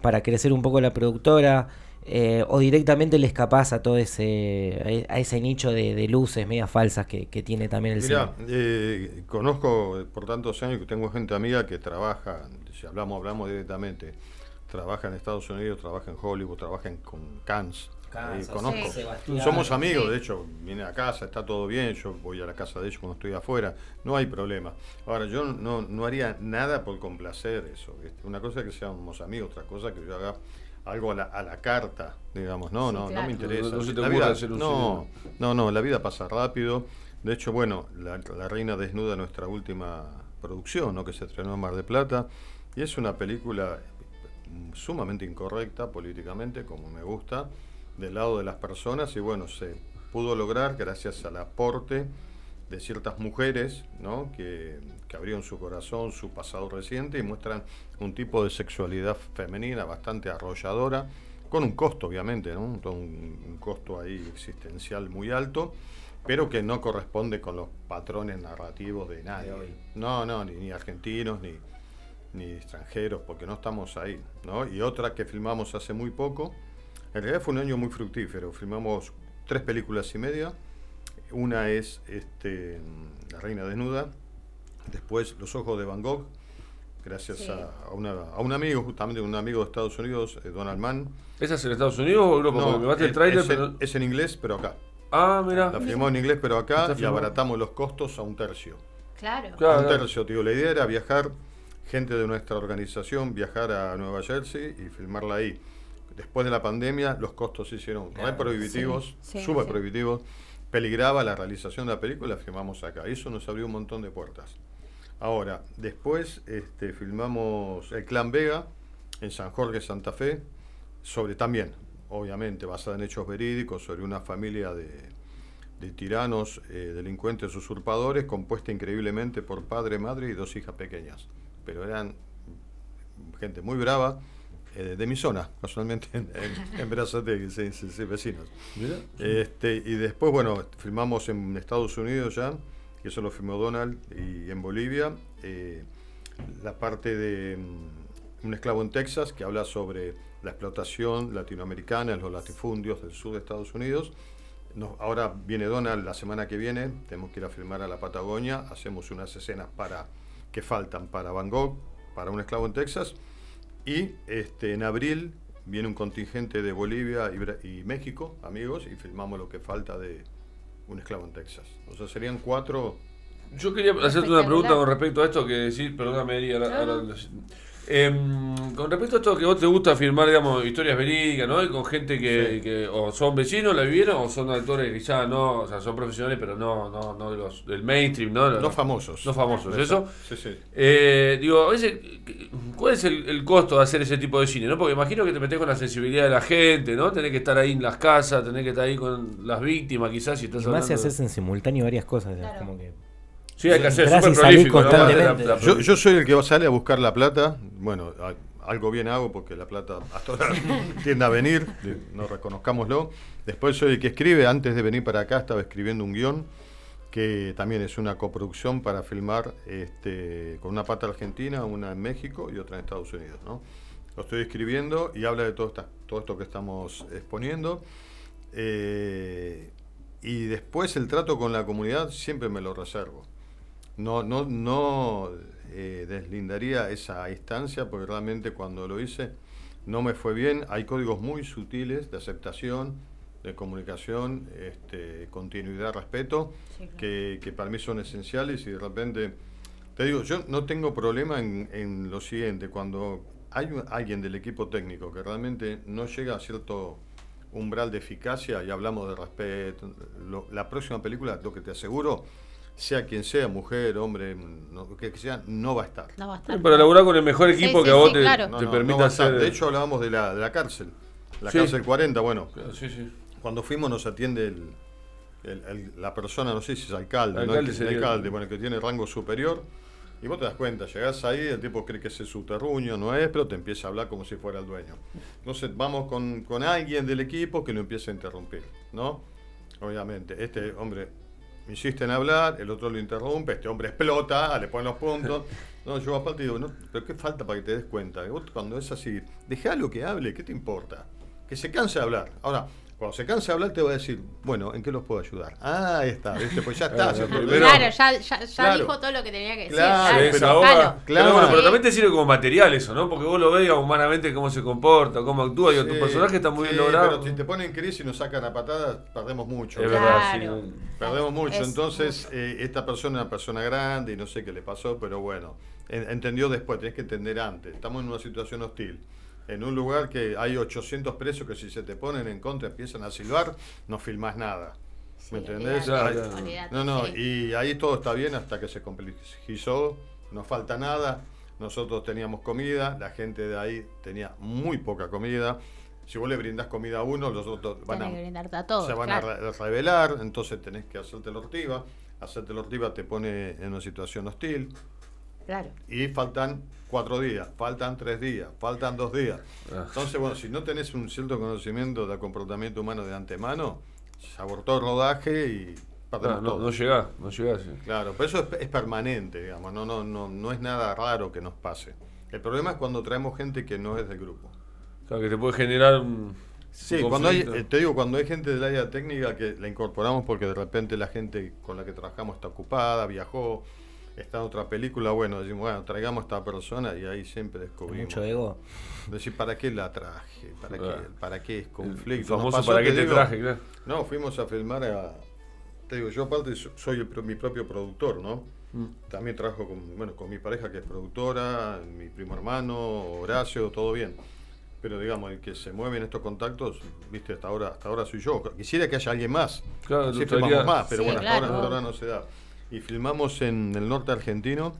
para crecer un poco la productora, eh, o directamente le escapás a todo ese, a ese nicho de, de luces medias falsas que, que tiene también el Mira, cine. eh, conozco eh, por tantos años que tengo gente amiga que trabaja, si hablamos, hablamos directamente, trabaja en Estados Unidos, trabaja en Hollywood, trabaja en, con Cannes. Cannes, eh, conozco. sí. Sebastián. Somos amigos, Sí. de hecho, viene a casa, está todo bien, yo voy a la casa de ellos cuando estoy afuera, no hay problema. Ahora, yo no, no haría nada por complacer eso, ¿viste? Una cosa es que seamos amigos, otra cosa es que yo haga algo a la, a la carta, digamos, no, Sí, no, no me interesa. No- no se te La vida- hacer un no, no, no, la vida pasa rápido, De hecho, bueno, la, La Reina Desnuda, nuestra última producción, ¿no? que se estrenó en Mar de Plata, y es una película sumamente incorrecta políticamente, como me gusta, del lado de las personas, y bueno, se pudo lograr gracias al aporte de ciertas mujeres ¿no? que, que abrieron su corazón, su pasado reciente y muestran un tipo de sexualidad femenina bastante arrolladora, con un costo obviamente, ¿no? un, un costo ahí existencial muy alto, pero que no corresponde con los patrones narrativos de nadie. No, no, ni, ni argentinos, ni, ni extranjeros, porque no estamos ahí. ¿no? Y otra que filmamos hace muy poco, en realidad fue un año muy fructífero, filmamos tres películas y media, una es este, La Reina Desnuda, después Los Ojos de Van Gogh, gracias Sí. a, a una- a un amigo, justamente un amigo de Estados Unidos, eh, Donald Mann. ¿Esa es en Estados Unidos o Europa? Porque me mate el es, trailer, es en- pero. es en inglés, pero acá. Ah, mira. La filmó en inglés, pero acá, y abaratamos los costos a un tercio. Claro. Claro. A un claro. tercio, tío. La idea era viajar, gente de nuestra organización, viajar a Nueva Jersey y filmarla ahí. Después de la pandemia, los costos se hicieron re prohibitivos, Sí, sí, súper sí. prohibitivos. Peligraba la realización de la película, la filmamos acá. Eso nos abrió un montón de puertas. Ahora, después este, filmamos El Clan Vega en San Jorge, Santa Fe, sobre también, obviamente, basada en hechos verídicos, sobre una familia de, de tiranos, eh, delincuentes, usurpadores, compuesta increíblemente por padre, madre y dos hijas pequeñas. Pero eran gente muy brava, eh, de mi zona, casualmente en, en, en Berazategui, sí, sí, sí, vecinos. Este, y después, bueno, filmamos en Estados Unidos ya, eso lo filmó Donald, y en Bolivia, eh, la parte de mm, Un esclavo en Texas, que habla sobre la explotación latinoamericana los latifundios del sur de Estados Unidos. Ahora viene Donald la semana que viene, tenemos que ir a filmar a la Patagonia, hacemos unas escenas para que faltan para Van Gogh, para Un esclavo en Texas, y este, en abril viene un contingente de Bolivia y México, amigos, y filmamos lo que falta de Un esclavo en Texas. O sea, serían cuatro. Yo quería hacerte una pregunta con respecto a esto que decir, perdóname, Eri, Em, con respecto a esto que vos te gusta firmar, digamos, historias verídicas, ¿no? Y con gente que, Sí. que o son vecinos, la vivieron, o son actores que quizás no, o sea, son profesionales, pero no, no, no de los, del mainstream, ¿no? No famosos. No famosos, ¿eso? Sí, sí. Eh, digo, a veces, ¿cuál es el, el costo de hacer ese tipo de cine? ¿no? Porque imagino que te metes con la sensibilidad de la gente, ¿no? Tenés que estar ahí en las casas, tenés que estar ahí con las víctimas, quizás, si estás Y más hablando de- haces en simultáneo varias cosas. es Claro. como que. Sí, hay que y súper salís prolífico, ¿no? constantemente. La- la- Yo, yo soy el que sale a buscar la plata. Bueno, a- algo bien hago porque la plata hasta ahora <laughs> tiende a venir, no reconozcámoslo. Después soy el que escribe. Antes de venir para acá estaba escribiendo un guion que también es una coproducción para filmar este, con una pata argentina, una en México y otra en Estados Unidos. ¿no? Lo estoy escribiendo y habla de todo, esta- todo esto que estamos exponiendo. Eh, y después el trato con la comunidad siempre me lo reservo. No, no, no eh, deslindaría esa instancia porque realmente cuando lo hice no me fue bien. Hay códigos muy sutiles de aceptación, de comunicación, este, continuidad, respeto, Sí, claro. que, que para mí son esenciales y de repente, te digo, yo no tengo problema en, en lo siguiente, cuando hay un- alguien del equipo técnico que realmente no llega a cierto umbral de eficacia y hablamos de respeto, lo- la próxima película, lo que te aseguro, sea quien sea, mujer, hombre, no, que sea, no va a estar. No va a Sí, estar. para laburar con el mejor equipo sí, que a vos sí, te, claro. te No, no, no permita hacer. De hecho, hablábamos de la, de la cárcel, la Sí. cárcel 40, bueno, Sí, sí. cuando fuimos nos atiende el, el- el- la persona, no sé si es alcalde, ¿no? Alcalde el, el sería. alcalde, bueno, el que tiene rango superior, y vos te das cuenta, llegás ahí, el tipo cree que es su terruño, no es, pero te empieza a hablar como si fuera el dueño. Entonces vamos con, con alguien del equipo que lo empiece a interrumpir, ¿no? Obviamente, este hombre insiste en hablar, el otro lo interrumpe, este hombre explota, le pone los puntos. <laughs> No, yo aparte digo, no, pero ¿qué falta para que te des cuenta? Vos cuando es así, déjalo que hable, ¿qué te importa? Que se canse de hablar. Ahora, cuando se canse de hablar te va a decir, bueno, ¿en qué los puedo ayudar? Ah, ahí está, ¿viste? Pues ya está. Claro, ¿cierto? primero- Claro, ya, ya, ya Claro. dijo todo lo que tenía que decir. Claro, Se claro. Pero, bueno, pero Sí. también te sirve como material eso, ¿no? Porque vos lo veas humanamente cómo se comporta, cómo actúa, y tu Sí, personaje está muy bien sí, logrado. Pero si te ponen en crisis y nos sacan a patadas, perdemos mucho. Es Claro. verdad, sí. Perdemos mucho. Es Entonces, eh, esta persona es una persona grande y no sé qué le pasó, pero bueno, en- entendió después, tenés que entender antes. Estamos en una situación hostil. En un lugar que hay 800 presos que si se te ponen en contra empiezan a silbar, no filmás nada. Sí, ¿Me entendés? olvidate, olvidate, No, no, sí. y ahí todo está bien hasta que se complejizó, no falta nada, nosotros teníamos comida, la gente de ahí tenía muy poca comida, si vos le brindás comida a uno, los otros van a, a todos. se van claro. a re- revelar, entonces tenés que hacerte la ortiva, hacerte la ortiva te pone en una situación hostil, Claro. y faltan cuatro días, faltan tres días, faltan dos días. Ah. Entonces, bueno, si no tenés un cierto conocimiento del comportamiento humano de antemano, se abortó el rodaje y perdemos no, todo. no llegás, no llegás. sí. Claro, pero eso es, es permanente, digamos, no, no, no, no es nada raro que nos pase. El problema es cuando traemos gente que no es del grupo. Claro, que te puede generar un. Sí, un cuando hay, conflicto. eh, te digo, cuando hay gente del área técnica que la incorporamos porque de repente la gente con la que trabajamos está ocupada, viajó, está en otra película, bueno, decimos, bueno, traigamos a esta persona y ahí siempre descubrimos. Mucho ego. Decir, ¿para qué la traje? ¿Para Claro. qué, para qué es El conflicto? Nos famoso pasó, para qué te digo, traje, claro. No, fuimos a filmar a... Te digo, yo aparte so- soy el mi propio productor, ¿no? Mm. También trabajo con, bueno, con mi pareja que es productora, mi primo hermano, Horacio, todo bien. Pero digamos, el que se mueve en estos contactos, viste, hasta ahora, hasta ahora soy yo. Quisiera que haya alguien más. Claro, filmamos gustaría- más, pero Sí, bueno, hasta, claro. ahora, hasta ahora no se da. Y filmamos en el norte argentino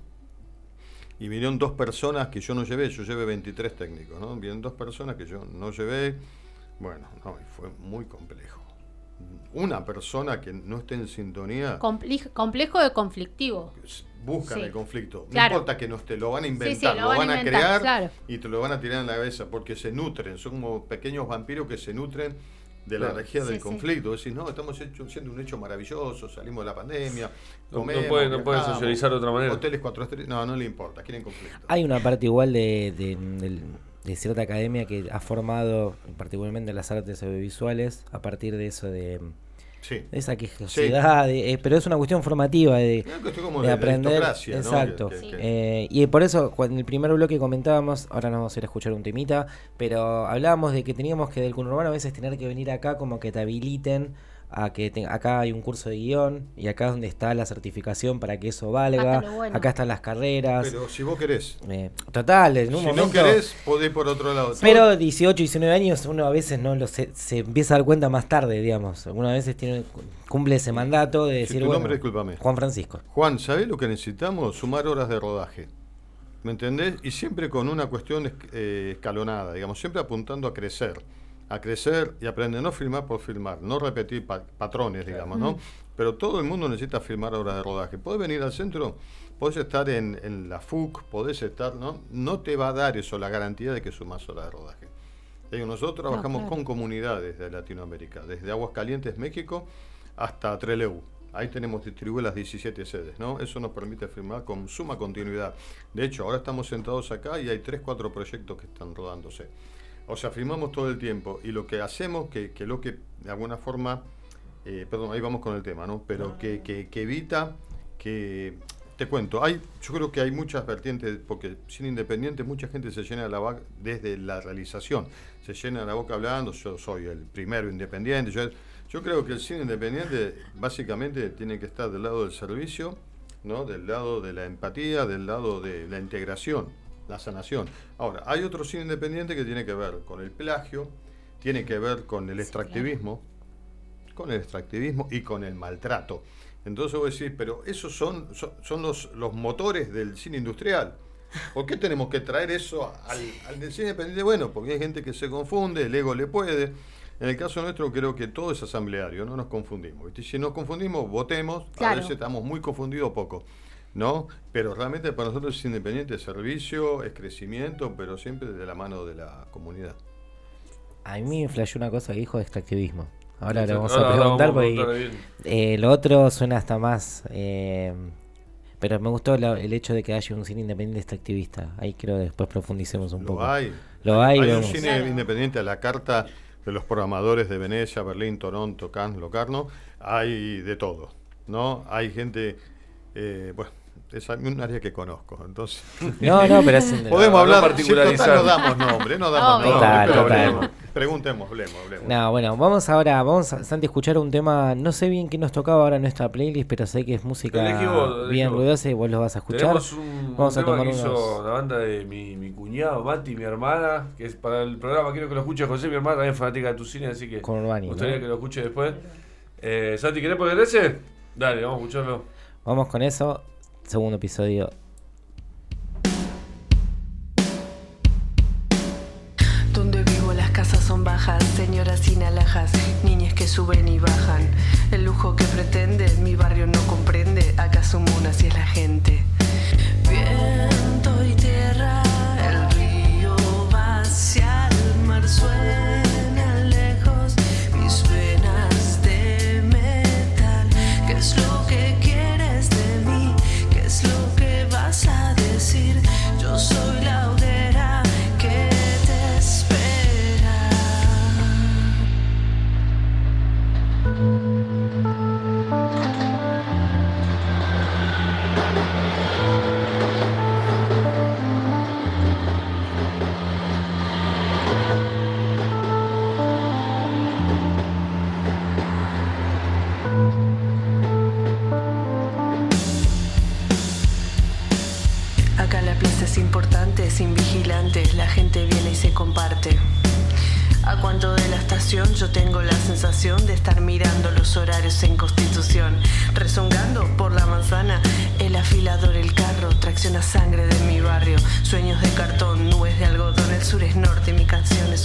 y vinieron dos personas que yo no llevé, yo llevé 23 técnicos, ¿no? Vienen dos personas que yo no llevé. Bueno, no, fue muy complejo. Una persona que no esté en sintonía Compli- complejo de conflictivo. buscan Sí. el conflicto. No Claro. importa que no esté, lo van a Sí, sí, inventar, lo van a van a inventar, crear claro. y te lo van a tirar en la cabeza porque se nutren, son como pequeños vampiros que se nutren de la Claro. energía del sí. conflicto. Decís, no, estamos hecho, haciendo un hecho maravilloso, salimos de la pandemia, No- no comemos, puede- no puede viajamos, socializar de otra manera. Hoteles cuatro estrellas, no, no le importa, quieren conflicto. Hay una parte igual de, de cierta academia que ha formado particularmente las artes audiovisuales a partir de eso de, Sí. esa quejosidad, de- eh, pero es una cuestión formativa de, como de de, aprender. Exacto. Que- que- Sí. que- Eh, y por eso, cuando en el primer bloque comentábamos, ahora nos vamos a ir a escuchar un temita, pero hablábamos de que teníamos que del conurbano a veces tener que venir acá como que te habiliten a que te- acá hay un curso de guion y acá es donde está la certificación para que eso valga, lo bueno. acá están las carreras. Pero si vos querés, eh, total, en un si momento... no querés, podés por otro lado. Pero 18, 19 años uno a veces no lo se, se empieza a dar cuenta más tarde, digamos. Algunas veces tiene, cumple ese mandato de Si decir, tu bueno, nombre, discúlpame. Juan Francisco. Juan, ¿sabés lo que necesitamos? Sumar horas de rodaje. ¿Me entendés? Y siempre con una cuestión eh, escalonada, digamos, siempre apuntando a crecer. A crecer y aprender, no filmar por filmar, no repetir pa- patrones, digamos, ¿no? Pero todo el mundo necesita filmar horas de rodaje. Podés venir al centro, podés estar en, en la FUC, podés estar, ¿no? No te va a dar eso la garantía de que sumás horas de rodaje. Nosotros trabajamos claro. con comunidades de Latinoamérica, desde Aguascalientes, México, hasta Trelew. Ahí tenemos distribuidas las 17 sedes, ¿no? Eso nos permite firmar con suma continuidad. De hecho, ahora estamos sentados acá y hay 3, 4 proyectos que están rodándose. O sea, firmamos todo el tiempo y lo que hacemos, que, que lo que de alguna forma, eh, perdón, ahí vamos con el tema, ¿no? Pero que, que- que evita que, te cuento, hay, yo creo que hay muchas vertientes, porque sin independiente mucha gente se llena la boca desde la realización, se llena la boca hablando, yo soy el primero independiente, yo, yo creo que el cine independiente básicamente tiene que estar del lado del servicio, ¿no? del lado de la empatía, del lado de la integración, la sanación. Ahora, hay otro cine independiente que tiene que ver con el plagio, tiene que ver con el extractivismo, con el extractivismo y con el maltrato. Entonces vos decís, pero esos son, son, son los, los motores del cine industrial. ¿Por qué tenemos que traer eso al, al cine independiente? Bueno, porque hay gente que se confunde, el ego le puede. En el caso nuestro creo que todo es asambleario, no nos confundimos. ¿viste? Si nos confundimos, votemos, a Claro. veces estamos muy confundidos poco. ¿No? Pero realmente para nosotros es independiente, es servicio, es crecimiento, pero siempre de la mano de la comunidad. A mí me flasheó una cosa que dijo de extractivismo. Ahora le vamos a preguntar porque eh, lo otro suena hasta más... eh, pero me gustó la- el hecho de que haya un cine independiente extractivista. Ahí creo que después profundicemos un Lo poco. hay. Lo hay, Hay un cine Claro. independiente a la carta de los programadores de Venecia, Berlín, Toronto, Cannes, Locarno. Hay de todo, ¿no? Hay gente, eh, bueno, es un área que conozco, entonces... No, no, pero es... <laughs> Podemos no hablar, particularizar. si total no damos nombre, no damos nombre, Total, pero total. hablemos. Preguntemos, hablemos, hablemos. No, bueno, vamos ahora, vamos a, Santi, a escuchar un tema, no sé bien qué nos tocaba ahora en nuestra playlist, pero sé que es música Elegí vos, elegí bien ruidosa y vos lo vas a escuchar. Tenemos un, vamos un a tema tomar que hizo unos... la banda de mi, mi cuñado, Mati, mi hermana, que es para el programa, quiero que lo escuche José, mi hermana también es fanática de tu cine, así que Con Urbani, me gustaría ¿no? que lo escuche después. Eh, Santi, ¿querés poner ese? Dale, vamos a escucharlo. Vamos con eso. Segundo episodio. Donde vivo las casas son bajas, señoras sin alhajas, niñas que suben y bajan. El lujo que pretende mi barrio no comprende, acaso mono así es la gente. Viento sin vigilantes, la gente viene y se comparte. A cuanto de la estación yo tengo la sensación de estar mirando los horarios en Constitución, rezongando por la manzana, el afilador, el carro, tracciona sangre de mi barrio, sueños de cartón, nubes de algodón, el sur es norte, mi canción es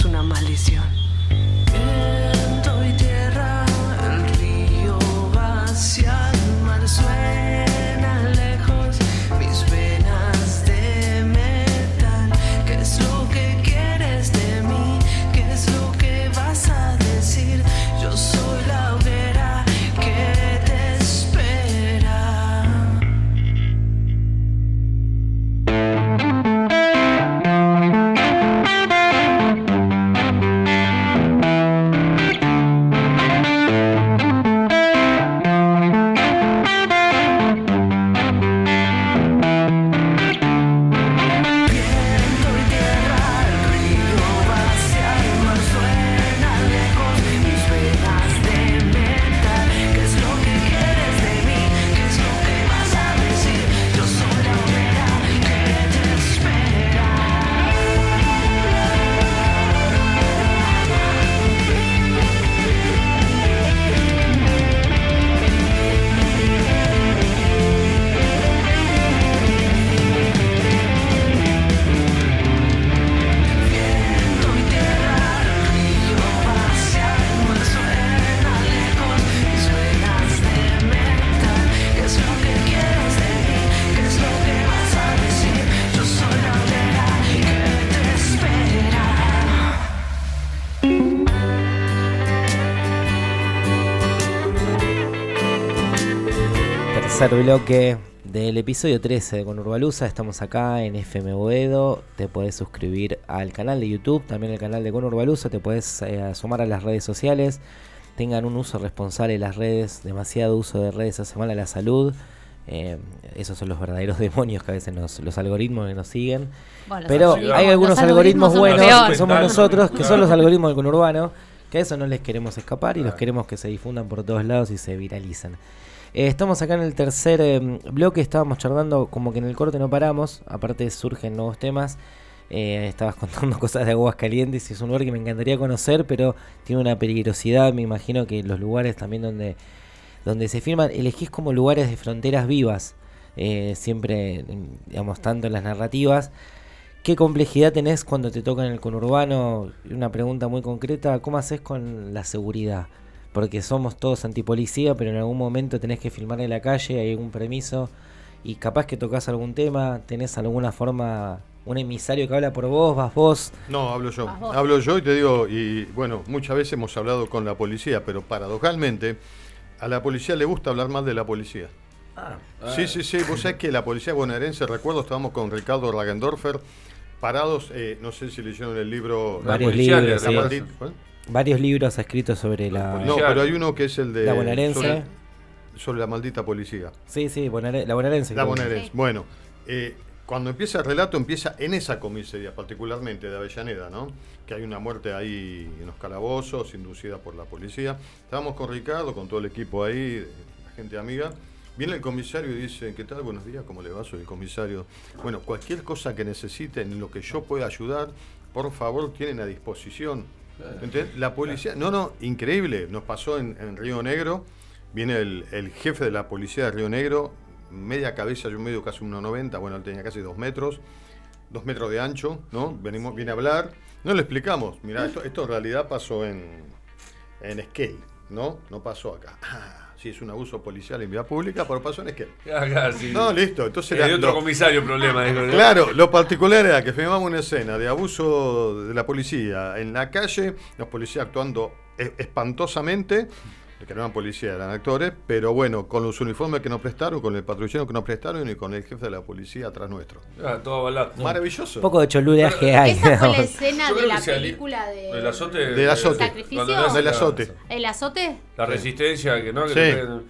Tercer bloque del episodio 13 de Conurbalusa. Estamos acá en FM Boedo. Te puedes suscribir al canal de YouTube, también al canal de Conurbalusa. Te puedes eh, asomar a las redes sociales. Tengan un uso responsable de las redes. Demasiado uso de redes hace mal a la salud. Eh, esos son los verdaderos <laughs> demonios que a veces nos- los algoritmos que nos siguen. Bueno, Pero algoritmos- hay algunos algoritmos son buenos que somos nosotros, que son los algoritmos del conurbano, que a eso no les queremos escapar y los queremos que se difundan por todos lados y se viralicen. Eh, estamos acá en el tercer eh, bloque, estábamos charlando como que en el corte no paramos, aparte surgen nuevos temas. Eh, estabas <laughs> contando cosas de aguas calientes y es un lugar que me encantaría conocer, pero tiene una peligrosidad. Me imagino que los lugares también donde, donde se firman, elegís como lugares de fronteras vivas, siempre, digamos, tanto en las narrativas. ¿Qué complejidad tenés cuando te toca en el conurbano? Una pregunta muy concreta, ¿cómo haces con la seguridad? Porque somos todos antipolicía, pero en algún momento tenés que filmar en la calle, hay algún permiso, y capaz que tocas algún tema, tenés alguna forma, un emisario que habla por vos, vas vos. No, hablo yo. Hablo yo y te digo, y bueno, muchas veces hemos hablado con la policía, pero paradojalmente a la policía le gusta hablar mal de la policía. Sí, sí, sí. Vos sabés que la policía bonaerense, recuerdo, estábamos con Ricardo Ragendorfer parados, eh, no sé si leyeron el libro... La Varios policial, libros, La sí. Varios libros escritos sobre la... No, pero hay uno que es el de... La bonaerense. Sobre, sobre la maldita policía. Sí, sí, bonare- la bonaerense. La bonaerense. Sí. Bueno, eh, cuando empieza el relato, empieza en esa comisaría, particularmente de Avellaneda, ¿no? Que hay una muerte ahí en los calabozos, inducida por la policía. Estábamos con Ricardo, con todo el equipo ahí, la gente amiga. Viene el comisario y dice, ¿qué tal? Buenos días, ¿cómo le va? Soy el comisario. Bueno, cualquier cosa que necesiten, en lo que yo pueda ayudar, por favor, tienen a disposición. ¿Entendés? La policía, no, no, increíble. Nos pasó en, en Río Negro. Viene el, el jefe de la policía de Río Negro, media cabeza, yo medio casi 1,90, bueno, él tenía casi dos metros, dos metros de ancho, ¿no? Venimos, viene a hablar. No le explicamos, mira, esto, esto en realidad pasó en, en Esquel, ¿no? No pasó acá. Ah, sí, es un abuso policial en vía pública, pero pasó en Esquel. <laughs> Acá, sí. No, listo. Entonces Hay era- otro lo- comisario problema. ¿no? <laughs> Claro, lo particular era que filmamos una escena de abuso de la policía en la calle, los policías actuando e- espantosamente, que no eran policías, eran actores, pero bueno, con los uniformes que nos prestaron, con el patrullero que nos prestaron y con el jefe de la policía atrás nuestro. Ah, todo avalado. Maravilloso. Un poco de choluleaje hay. Esa fue la escena de la película de... El azote. Del azote. Del la- azote. ¿El azote? La resistencia, que no, que Sí.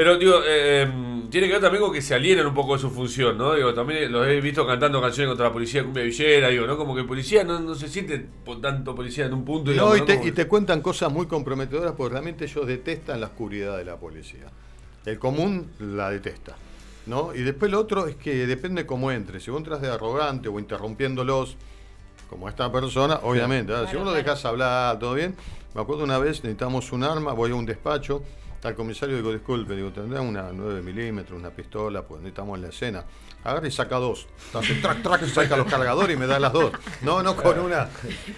Pero digo, eh, eh, tiene que ver también con que se alienan un poco de su función, ¿no? Digo, también los he visto cantando canciones contra la policía de cumbia villera, digo, ¿no? Como que el policía no, no se siente por tanto policía en un punto. No, y, te, Como y te cuentan cosas muy comprometedoras porque realmente ellos detestan la oscuridad de la policía. El común la detesta. ¿no? Y después lo otro es que depende cómo entres. Si vos entras de arrogante o interrumpiéndolos, como esta persona, obviamente. ¿verdad? si Claro, vos lo claro. dejás hablar, todo bien. Me acuerdo una vez, necesitamos un arma, voy a un despacho. El comisario, digo, disculpe, digo, tendrá una 9 milímetros, una pistola, pues necesitamos en la escena. Agarra y saca dos. Entonces, track, track, saca los cargadores y me da las dos. No, no con una.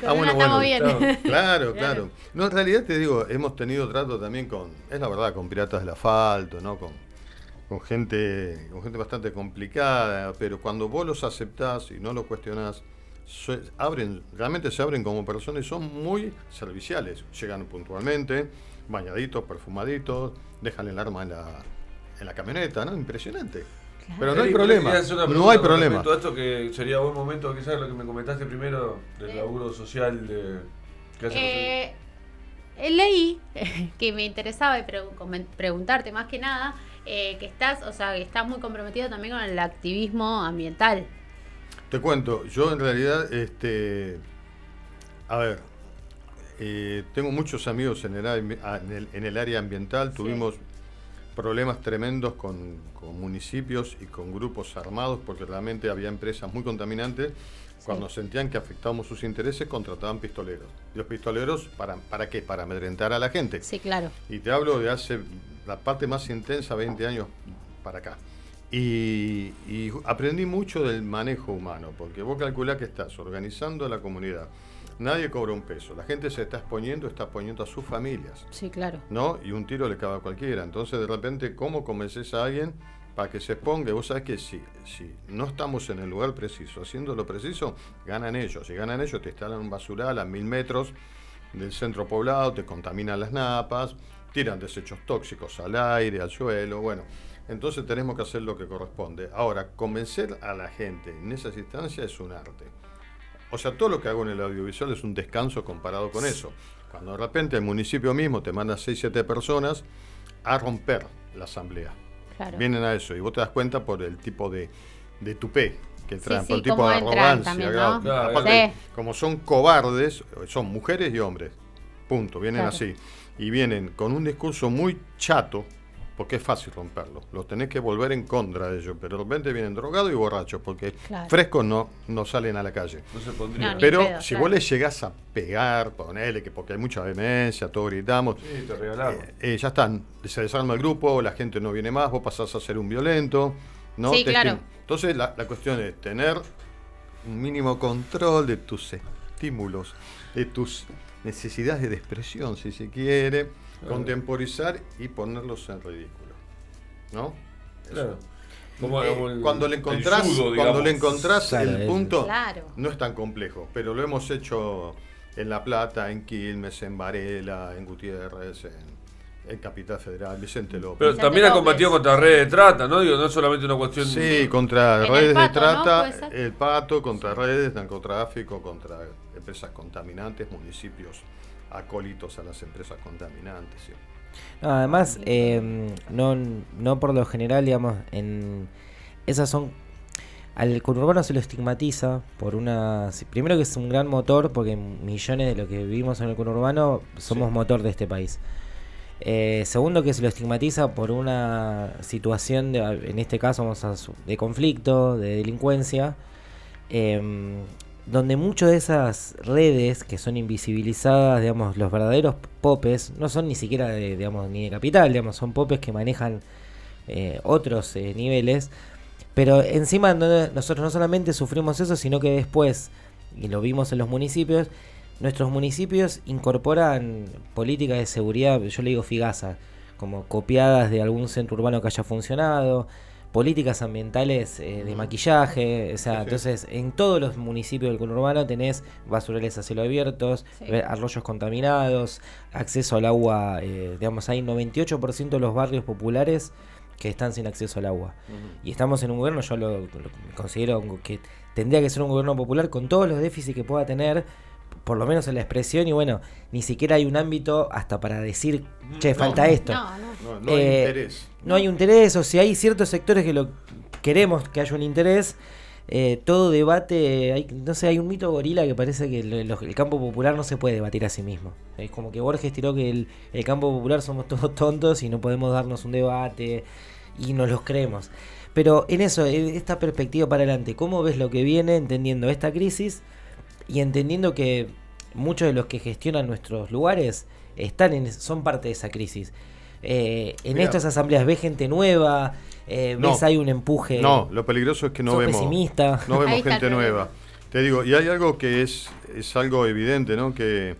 Ah, una estamos bien. Claro, claro, claro. No, en realidad te digo, hemos tenido trato también con, es la verdad, con piratas del asfalto, ¿no? Con, con gente, con gente bastante complicada, pero cuando vos los aceptás y no los cuestionás, se abren, realmente se abren como personas y son muy serviciales. Llegan puntualmente, bañaditos, perfumaditos, dejan el arma en la, en la camioneta, ¿no? Impresionante. Pero no hay problema. No hay problema. a esto que sería buen momento, quizás lo que me comentaste primero del laburo social de. que hace Eh, eh, leí <laughs> que me interesaba y preguntarte más que nada eh, que estás, o sea, que estás muy comprometido también con el activismo ambiental. Te cuento, yo en realidad, este, a ver, eh, tengo muchos amigos en el, ambi- en el, en el área ambiental, tuvimos problemas tremendos con, con municipios y con grupos armados porque realmente había empresas muy contaminantes. Cuando sentían que afectábamos sus intereses, contrataban pistoleros. Y los pistoleros, ¿para, ¿para qué? Para amedrentar a la gente. Sí, claro. Y te hablo de hace la parte más intensa, 20 años para acá. Y, y aprendí mucho del manejo humano, porque vos calculás que estás organizando la comunidad. Nadie cobra un peso. La gente se está exponiendo, está exponiendo a sus familias. Sí, claro. ¿no? Y un tiro le cabe a cualquiera. Entonces, de repente, ¿cómo convences a alguien para que se ponga? Vos sabés que si, si no estamos en el lugar preciso, haciendo lo preciso, ganan ellos. Si ganan ellos, te instalan un basural a mil metros del centro poblado, te contaminan las napas, tiran desechos tóxicos al aire, al suelo, bueno. Entonces tenemos que hacer lo que corresponde. Ahora, convencer a la gente en esas instancias es un arte. O sea, todo lo que hago en el audiovisual es un descanso comparado con eso. Cuando de repente el municipio mismo te manda 6, 7 personas a romper la asamblea. Claro. Vienen a eso y vos te das cuenta por el tipo de, de tupé que traen, sí, por el tipo de arrogancia. también, claro. ¿no? Claro, Aparte, Sí. como son cobardes, son mujeres y hombres. Punto, vienen Claro. así. Y vienen con un discurso muy chato, porque es fácil romperlo. Los tenés que volver en contra de ellos, pero de repente vienen drogados y borrachos, porque Claro. frescos no, no salen a la calle. No se pondría. No, ni Pero pedo, si claro. vos le llegás a pegar, ponele que porque hay mucha vehemencia, todos gritamos, Sí, te regalamos. eh, eh, ya están, se desarma el grupo, la gente no viene más, vos pasás a ser un violento, ¿no? Sí, Te claro. Entonces la, la cuestión es tener un mínimo control de tus estímulos, de tus necesidades de expresión, si se quiere, contemporizar y ponerlos en ridículo, ¿no? Eso. Claro. Como- Eh, como el- cuando le el encontrás, judo, cuando le encontrás Claro, el punto, Claro. no es tan complejo, pero lo hemos hecho en La Plata, en Quilmes, en Varela, en Gutiérrez, en, en Capital Federal, Vicente López. Pero Vicente también ha combatido contra redes de trata, ¿no? Digo, no es solamente una cuestión. Sí, contra En el redes Pato, de trata, el pato, contra redes, narcotráfico, contra empresas contaminantes, municipios acólitos a las empresas contaminantes. sí. No, además, eh, no, no por lo general, digamos, en esas son... Al conurbano se lo estigmatiza por una... Primero que es un gran motor, porque millones de lo que vivimos en el conurbano somos Sí. motor de este país. Eh, segundo que se lo estigmatiza por una situación, de, en este caso vamos a de conflicto, de delincuencia. Eh, donde muchas de esas redes que son invisibilizadas, digamos, los verdaderos popes, no son ni siquiera de, digamos, ni de capital, digamos, son popes que manejan eh, otros eh, niveles, pero encima no- nosotros no solamente sufrimos eso, sino que después, y lo vimos en los municipios, nuestros municipios incorporan políticas de seguridad, yo le digo figaza, como copiadas de algún centro urbano que haya funcionado, políticas ambientales eh, de maquillaje, o sea, Sí, sí. entonces en todos los municipios del conurbano tenés basurales a cielo abiertos, Sí. eh, arroyos contaminados, acceso al agua, eh, digamos, hay 98% de los barrios populares que están sin acceso al agua. Y estamos en un gobierno, yo lo, lo considero que tendría que ser un gobierno popular con todos los déficits que pueda tener, por lo menos en la expresión, y bueno, ni siquiera hay un ámbito hasta para decir, che, No. falta esto. No, no. No, no hay Eh, interés. No hay un interés, o si hay ciertos sectores que lo queremos que haya un interés, eh, todo debate, hay, no sé, hay un mito gorila que parece que el campo popular no se puede debatir a sí mismo. Es como que Borges tiró que el, el campo popular somos todos <laughs> tontos y no podemos darnos un debate y nos los creemos. Pero en eso, en esta perspectiva para adelante, ¿cómo ves lo que viene entendiendo esta crisis y entendiendo que muchos de los que gestionan nuestros lugares están en, son parte de esa crisis? Eh, en Mira. estas asambleas ves gente nueva, eh, No. ves hay un empuje. No, lo peligroso es que no vemos, pesimista. no vemos gente nueva. Te digo, y hay algo que es, es algo evidente, ¿no? Que,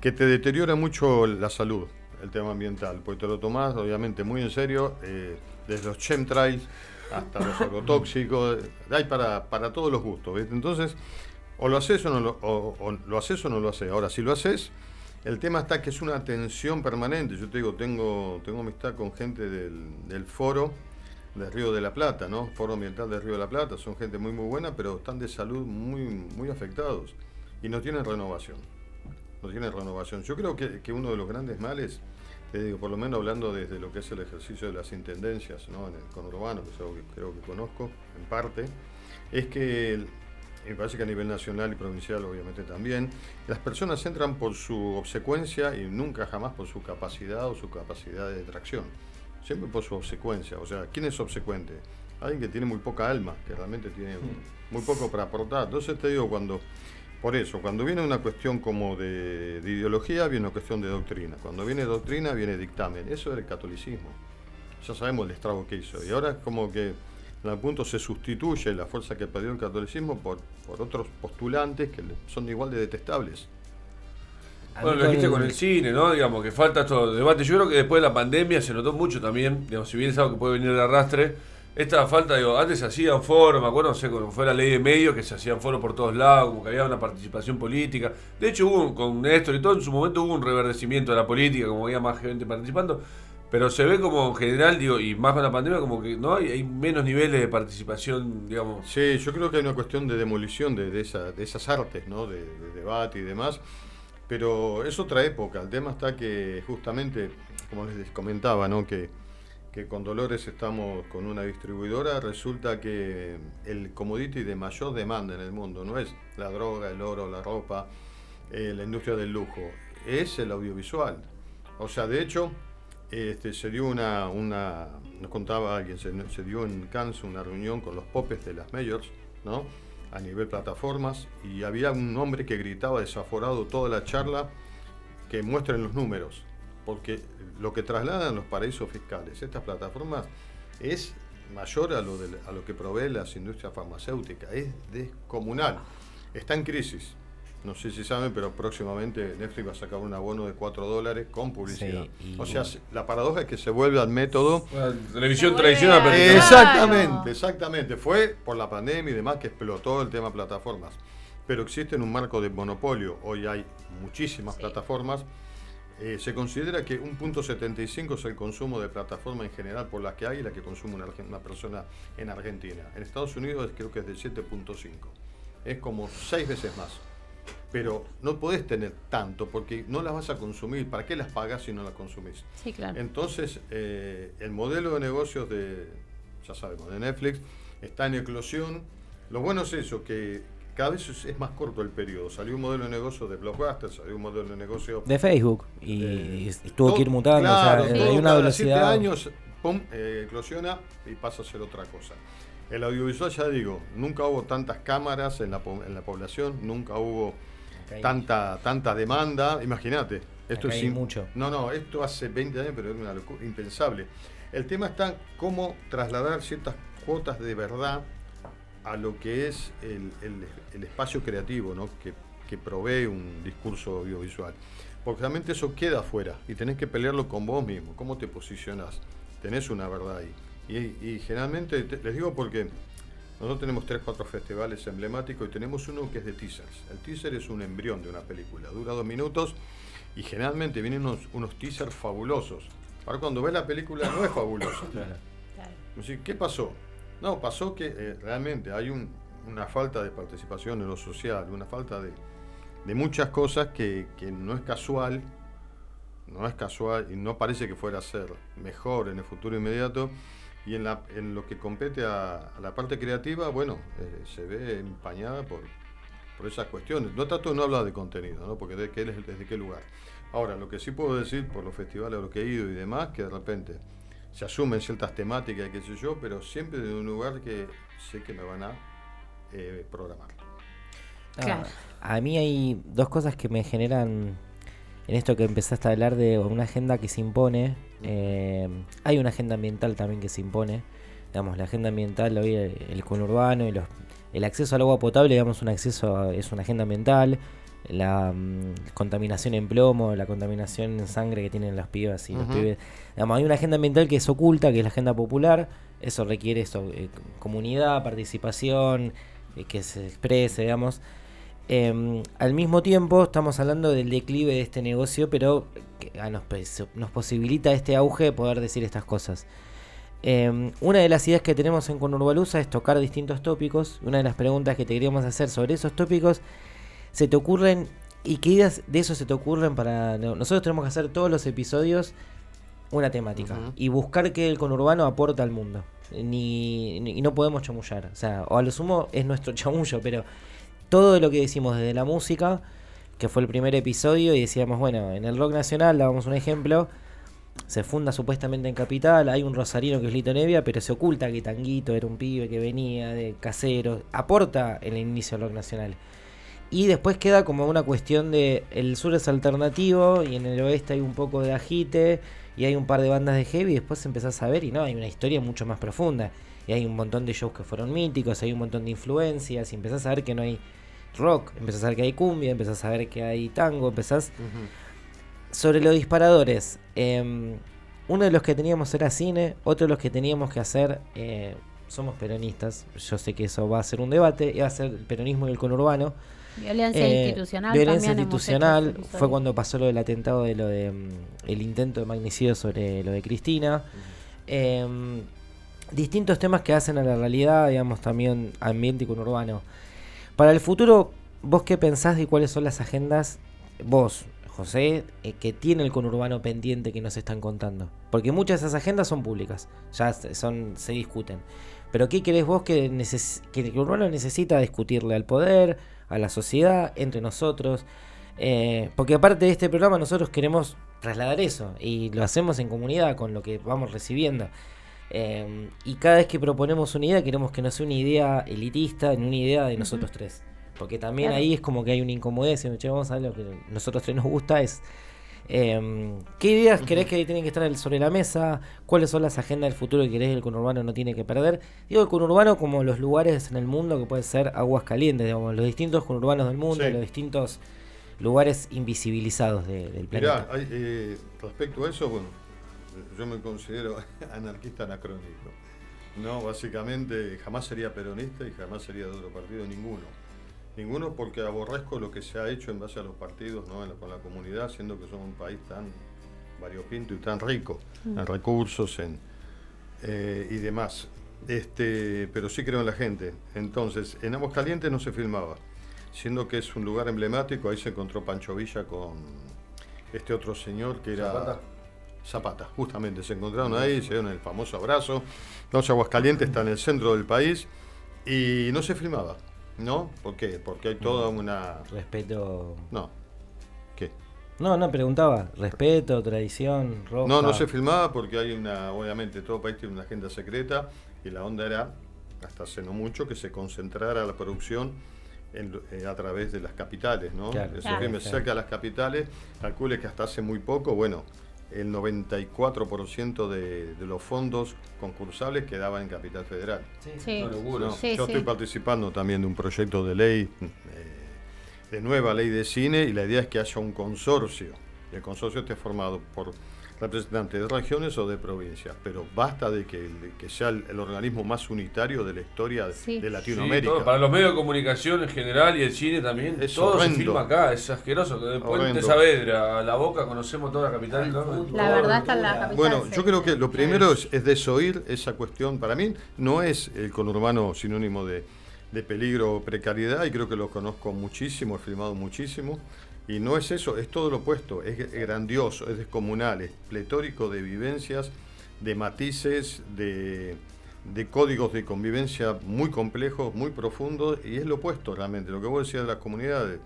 que te deteriora mucho la salud, el tema ambiental, porque te lo tomás obviamente muy en serio, eh, desde los chemtrails hasta los <laughs> agrotóxicos, hay para, para todos los gustos, ¿viste? Entonces, o lo haces o no lo, o- lo haces o no lo haces. Ahora, si lo haces, el tema está que es una tensión permanente. Yo te digo, tengo, tengo amistad con gente del, del foro del Río de la Plata, ¿no? Foro Ambiental del Río de la Plata, son gente muy muy buena, pero están de salud muy, muy afectados y no tienen renovación. No tienen renovación. Yo creo que, que uno de los grandes males, te digo, por lo menos hablando desde lo que es el ejercicio de las intendencias, ¿no? En el conurbano, que es algo que creo que conozco en parte, es que me parece que a nivel nacional y provincial obviamente también, las personas entran por su obsecuencia y nunca jamás por su capacidad o su capacidad de tracción. Siempre por su obsecuencia. O sea, ¿quién es obsecuente? Alguien que tiene muy poca alma, que realmente tiene muy poco para aportar. Entonces te digo, cuando, por eso, cuando viene una cuestión como de, de ideología, viene una cuestión de doctrina. Cuando viene doctrina, viene dictamen. Eso era el catolicismo. Ya sabemos el estrago que hizo. Y ahora es como que en algún punto se sustituye la fuerza que perdió el catolicismo por, por otros postulantes que son igual de detestables. Bueno, lo dijiste con el cine, ¿no? Digamos que falta estos debates. Yo creo que después de la pandemia se notó mucho también, digamos, si bien es algo que puede venir de arrastre, esta falta, digo, antes se hacían foros, me acuerdo, no sé, cuando fue la ley de medios, que se hacían foros por todos lados, como que había una participación política. De hecho, hubo, un- con Néstor y todo, en su momento hubo un reverdecimiento de la política, como había más gente participando, pero se ve como en general, digo, y más con la pandemia, como que no hay, hay menos niveles de participación, digamos. Sí, yo creo que hay una cuestión de demolición de, de esa- de esas artes, ¿no? De, de debate y demás. Pero es otra época. El tema está que justamente, como les comentaba, ¿no? Que, que con Dolores estamos con una distribuidora, resulta que el commodity de mayor demanda en el mundo no es la droga, el oro, la ropa, eh, la industria del lujo, es el audiovisual. O sea, de hecho, este, se dio una, una, nos contaba alguien, se, dio en Cannes una reunión con los popes de las majors, ¿no? A nivel plataformas, y había un hombre que gritaba desaforado toda la charla que muestren los números, porque lo que trasladan los paraísos fiscales, estas plataformas, es mayor a lo, de- a lo que provee las industrias farmacéuticas, es descomunal, está en crisis. No sé si saben, pero próximamente Netflix va a sacar un abono de 4 dólares con publicidad. Sí, y- O sea, se- la paradoja es que se vuelve al método Bueno, televisión tradicional, a-. Exactamente, exactamente. Fue por la pandemia y demás que explotó el tema plataformas. Pero existe en un marco de monopolio. Hoy hay muchísimas Sí. plataformas. Eh, se considera que un punto 75 es el consumo de plataforma en general por la que hay y la que consume una, una persona en Argentina. En Estados Unidos creo que es de 7.5. Es como seis veces más. Pero no podés tener tanto porque no las vas a consumir. ¿Para qué las pagas si no las consumís? Sí, claro. Entonces, eh, el modelo de negocios de, ya sabemos, de Netflix está en eclosión. Lo bueno es eso, que cada vez es, más corto el periodo. Salió un modelo de negocio de Blockbuster, salió un modelo de negocio... De Facebook. Y, Eh, y tuvo que ir mutando. Claro, o sea, todo hay una cada velocidad. siete años, pum, eh, eclosiona y pasa a ser otra cosa. El audiovisual, ya digo, nunca hubo tantas cámaras en la, en la población, nunca hubo Acá hay- tanta, tanta demanda. Imagínate, esto Acá es hay mucho. No, no, esto hace 20 años, pero era una locura, impensable. El tema está cómo trasladar ciertas cuotas de verdad a lo que es el, el- el espacio creativo ¿no? que, que provee un discurso audiovisual. Porque realmente eso queda afuera y tenés que pelearlo con vos mismo. ¿Cómo te posicionás? Tenés una verdad ahí. Y, y generalmente, te- les digo porque nosotros tenemos tres, cuatro festivales emblemáticos y tenemos uno que es de teasers. El teaser es un embrión de una película, dura dos minutos y generalmente vienen unos, unos teasers fabulosos. Ahora cuando ves la película no es fabuloso. <coughs> Claro. ¿Qué pasó? No, pasó que eh, realmente hay un- una falta de participación en lo social, una falta de, de muchas cosas que, que no es casual, no es casual y no parece que fuera a ser mejor en el futuro inmediato. Y en, la, en lo que compete a, a la parte creativa, bueno, eh, se ve empañada por, por esas cuestiones. No trato de no hablar de contenido, ¿no? porque de qué, desde qué lugar. Ahora, lo que sí puedo decir por los festivales a los que he ido y demás, que de repente se asumen ciertas temáticas y qué sé yo, pero siempre de un lugar que sé que me van a eh, programar. Ah, Claro. A mí hay dos cosas que me generan en esto que empezaste a hablar de una agenda que se impone. eh, hay una agenda ambiental también que se impone. Digamos, la agenda ambiental, hoy el, el conurbano y los, el acceso al agua potable, digamos, un acceso a- es una agenda ambiental. La mm, contaminación en plomo, la contaminación en sangre que tienen las pibas y los Ujú. pibes. Digamos, hay una agenda ambiental que es oculta, que es la agenda popular. Eso requiere eso, eh, comunidad, participación, eh, que se exprese, digamos. Eh, al mismo tiempo estamos hablando del declive de este negocio, pero que ah, nos, pos- nos posibilita este auge de poder decir estas cosas. Eh, una de las ideas que tenemos en Conurbalusa es tocar distintos tópicos. Una de las preguntas que te queríamos hacer sobre esos tópicos, ¿se te ocurren y qué ideas de eso se te ocurren para... no, Nosotros tenemos que hacer todos los episodios una temática y buscar que el conurbano aporta al mundo. Ni, ni- y no podemos chamullar. O sea, o a lo sumo es nuestro <laughs> chamullo, pero todo lo que decimos desde la música, que fue el primer episodio, y decíamos, bueno, en el rock nacional, dábamos un ejemplo, se funda supuestamente en Capital, hay un rosarino que es Lito Nevia, pero se oculta que Tanguito era un pibe que venía de casero, aporta el inicio del rock nacional. Y después queda como una cuestión de el sur es alternativo y en el oeste hay un poco de agite y hay un par de bandas de heavy y después empezás a ver y no, hay una historia mucho más profunda. Y hay un montón de shows que fueron míticos, hay un montón de influencias y empezás a ver que no hay rock, empezás a ver que hay cumbia, empezás a ver que hay tango, empezás sobre los disparadores, eh, uno de los que teníamos era cine, otro de los que teníamos que hacer, eh, somos peronistas, yo sé que eso va a ser un debate, va a ser el peronismo y el conurbano. Violencia Eh, institucional. Violencia institucional fue cuando pasó lo del atentado de lo de mm, el intento de magnicidio sobre lo de Cristina. Em, distintos temas que hacen a la realidad, digamos, también ambiente y conurbano. Para el futuro, ¿vos qué pensás de cuáles son las agendas, vos, José, eh, que tiene el conurbano pendiente que nos están contando? Porque muchas de esas agendas son públicas, ya son, se discuten. Pero ¿qué querés vos que el conurbano necesita discutirle al poder, a la sociedad, entre nosotros? Eh, porque aparte de este programa nosotros queremos trasladar eso y lo hacemos en comunidad con lo que vamos recibiendo. Eh, y cada vez que proponemos una idea queremos que no sea una idea elitista, ni una idea de nosotros tres. Porque también Claro. ahí es como que hay una incomodidad, si vamos a ver lo que nosotros tres nos gusta es... eh, ¿Qué ideas querés que tienen que estar sobre la mesa? ¿Cuáles son las agendas del futuro que querés que el conurbano no tiene que perder? Digo el conurbano como los lugares en el mundo que pueden ser aguas calientes, digamos, los distintos conurbanos del mundo, Sí. los distintos lugares invisibilizados de- del planeta. Mirá, hay, eh, respecto a eso, bueno, yo me considero <laughs> anarquista anacrónico. No, básicamente jamás sería peronista y jamás sería de otro partido, ninguno. Ninguno porque aborrezco lo que se ha hecho en base a los partidos, ¿no? En la- con la comunidad, siendo que somos un país tan variopinto y tan rico en recursos en, eh, y demás. Este, pero sí creo en la gente. Entonces, en Aguascalientes no se filmaba, siendo que es un lugar emblemático, ahí se encontró Pancho Villa con este otro señor que era Zapata. Zapata, justamente, se encontraron ahí, se dieron el famoso abrazo. Entonces Aguascalientes está en el centro del país y no se filmaba, ¿no? ¿Por qué? Porque hay toda una... Respeto. No. ¿Qué? No, no, preguntaba. Respeto, tradición, ropa. No, no se filmaba porque hay una, obviamente todo país tiene una agenda secreta y la onda era hasta hace no mucho, que se concentrara la producción en eh, a través de las capitales, ¿no? Claro. Esos Claro. filmes Claro. cerca de las capitales, calcule que hasta hace muy poco, bueno, el 94% de, de los fondos concursables quedaban en Capital Federal. Sí. Sí, yo sí. estoy participando también de un proyecto de ley, eh, de nueva ley de cine, y la idea es que haya un consorcio. Y el consorcio esté formado por representantes de regiones o de provincias, pero basta de que, de que sea el, el organismo más unitario de la historia de, Sí. de Sí, Latinoamérica. todo, para los medios de comunicación en general y el cine también, Es todo horrendo. se filma acá, es asqueroso. De Puente. Saavedra a La Boca conocemos toda la capital. ¿no? La verdad está en la capital. Bueno, sí. yo creo que lo primero es, es desoír esa cuestión. Para mí no es el conurbano sinónimo de, de peligro o precariedad, y creo que lo conozco muchísimo, he filmado muchísimo. Y no es eso, es todo lo opuesto, es grandioso, es descomunal, es pletórico de vivencias, de matices, de, de códigos de convivencia muy complejos, muy profundos, y es lo opuesto realmente. Lo que vos decías de las comunidades,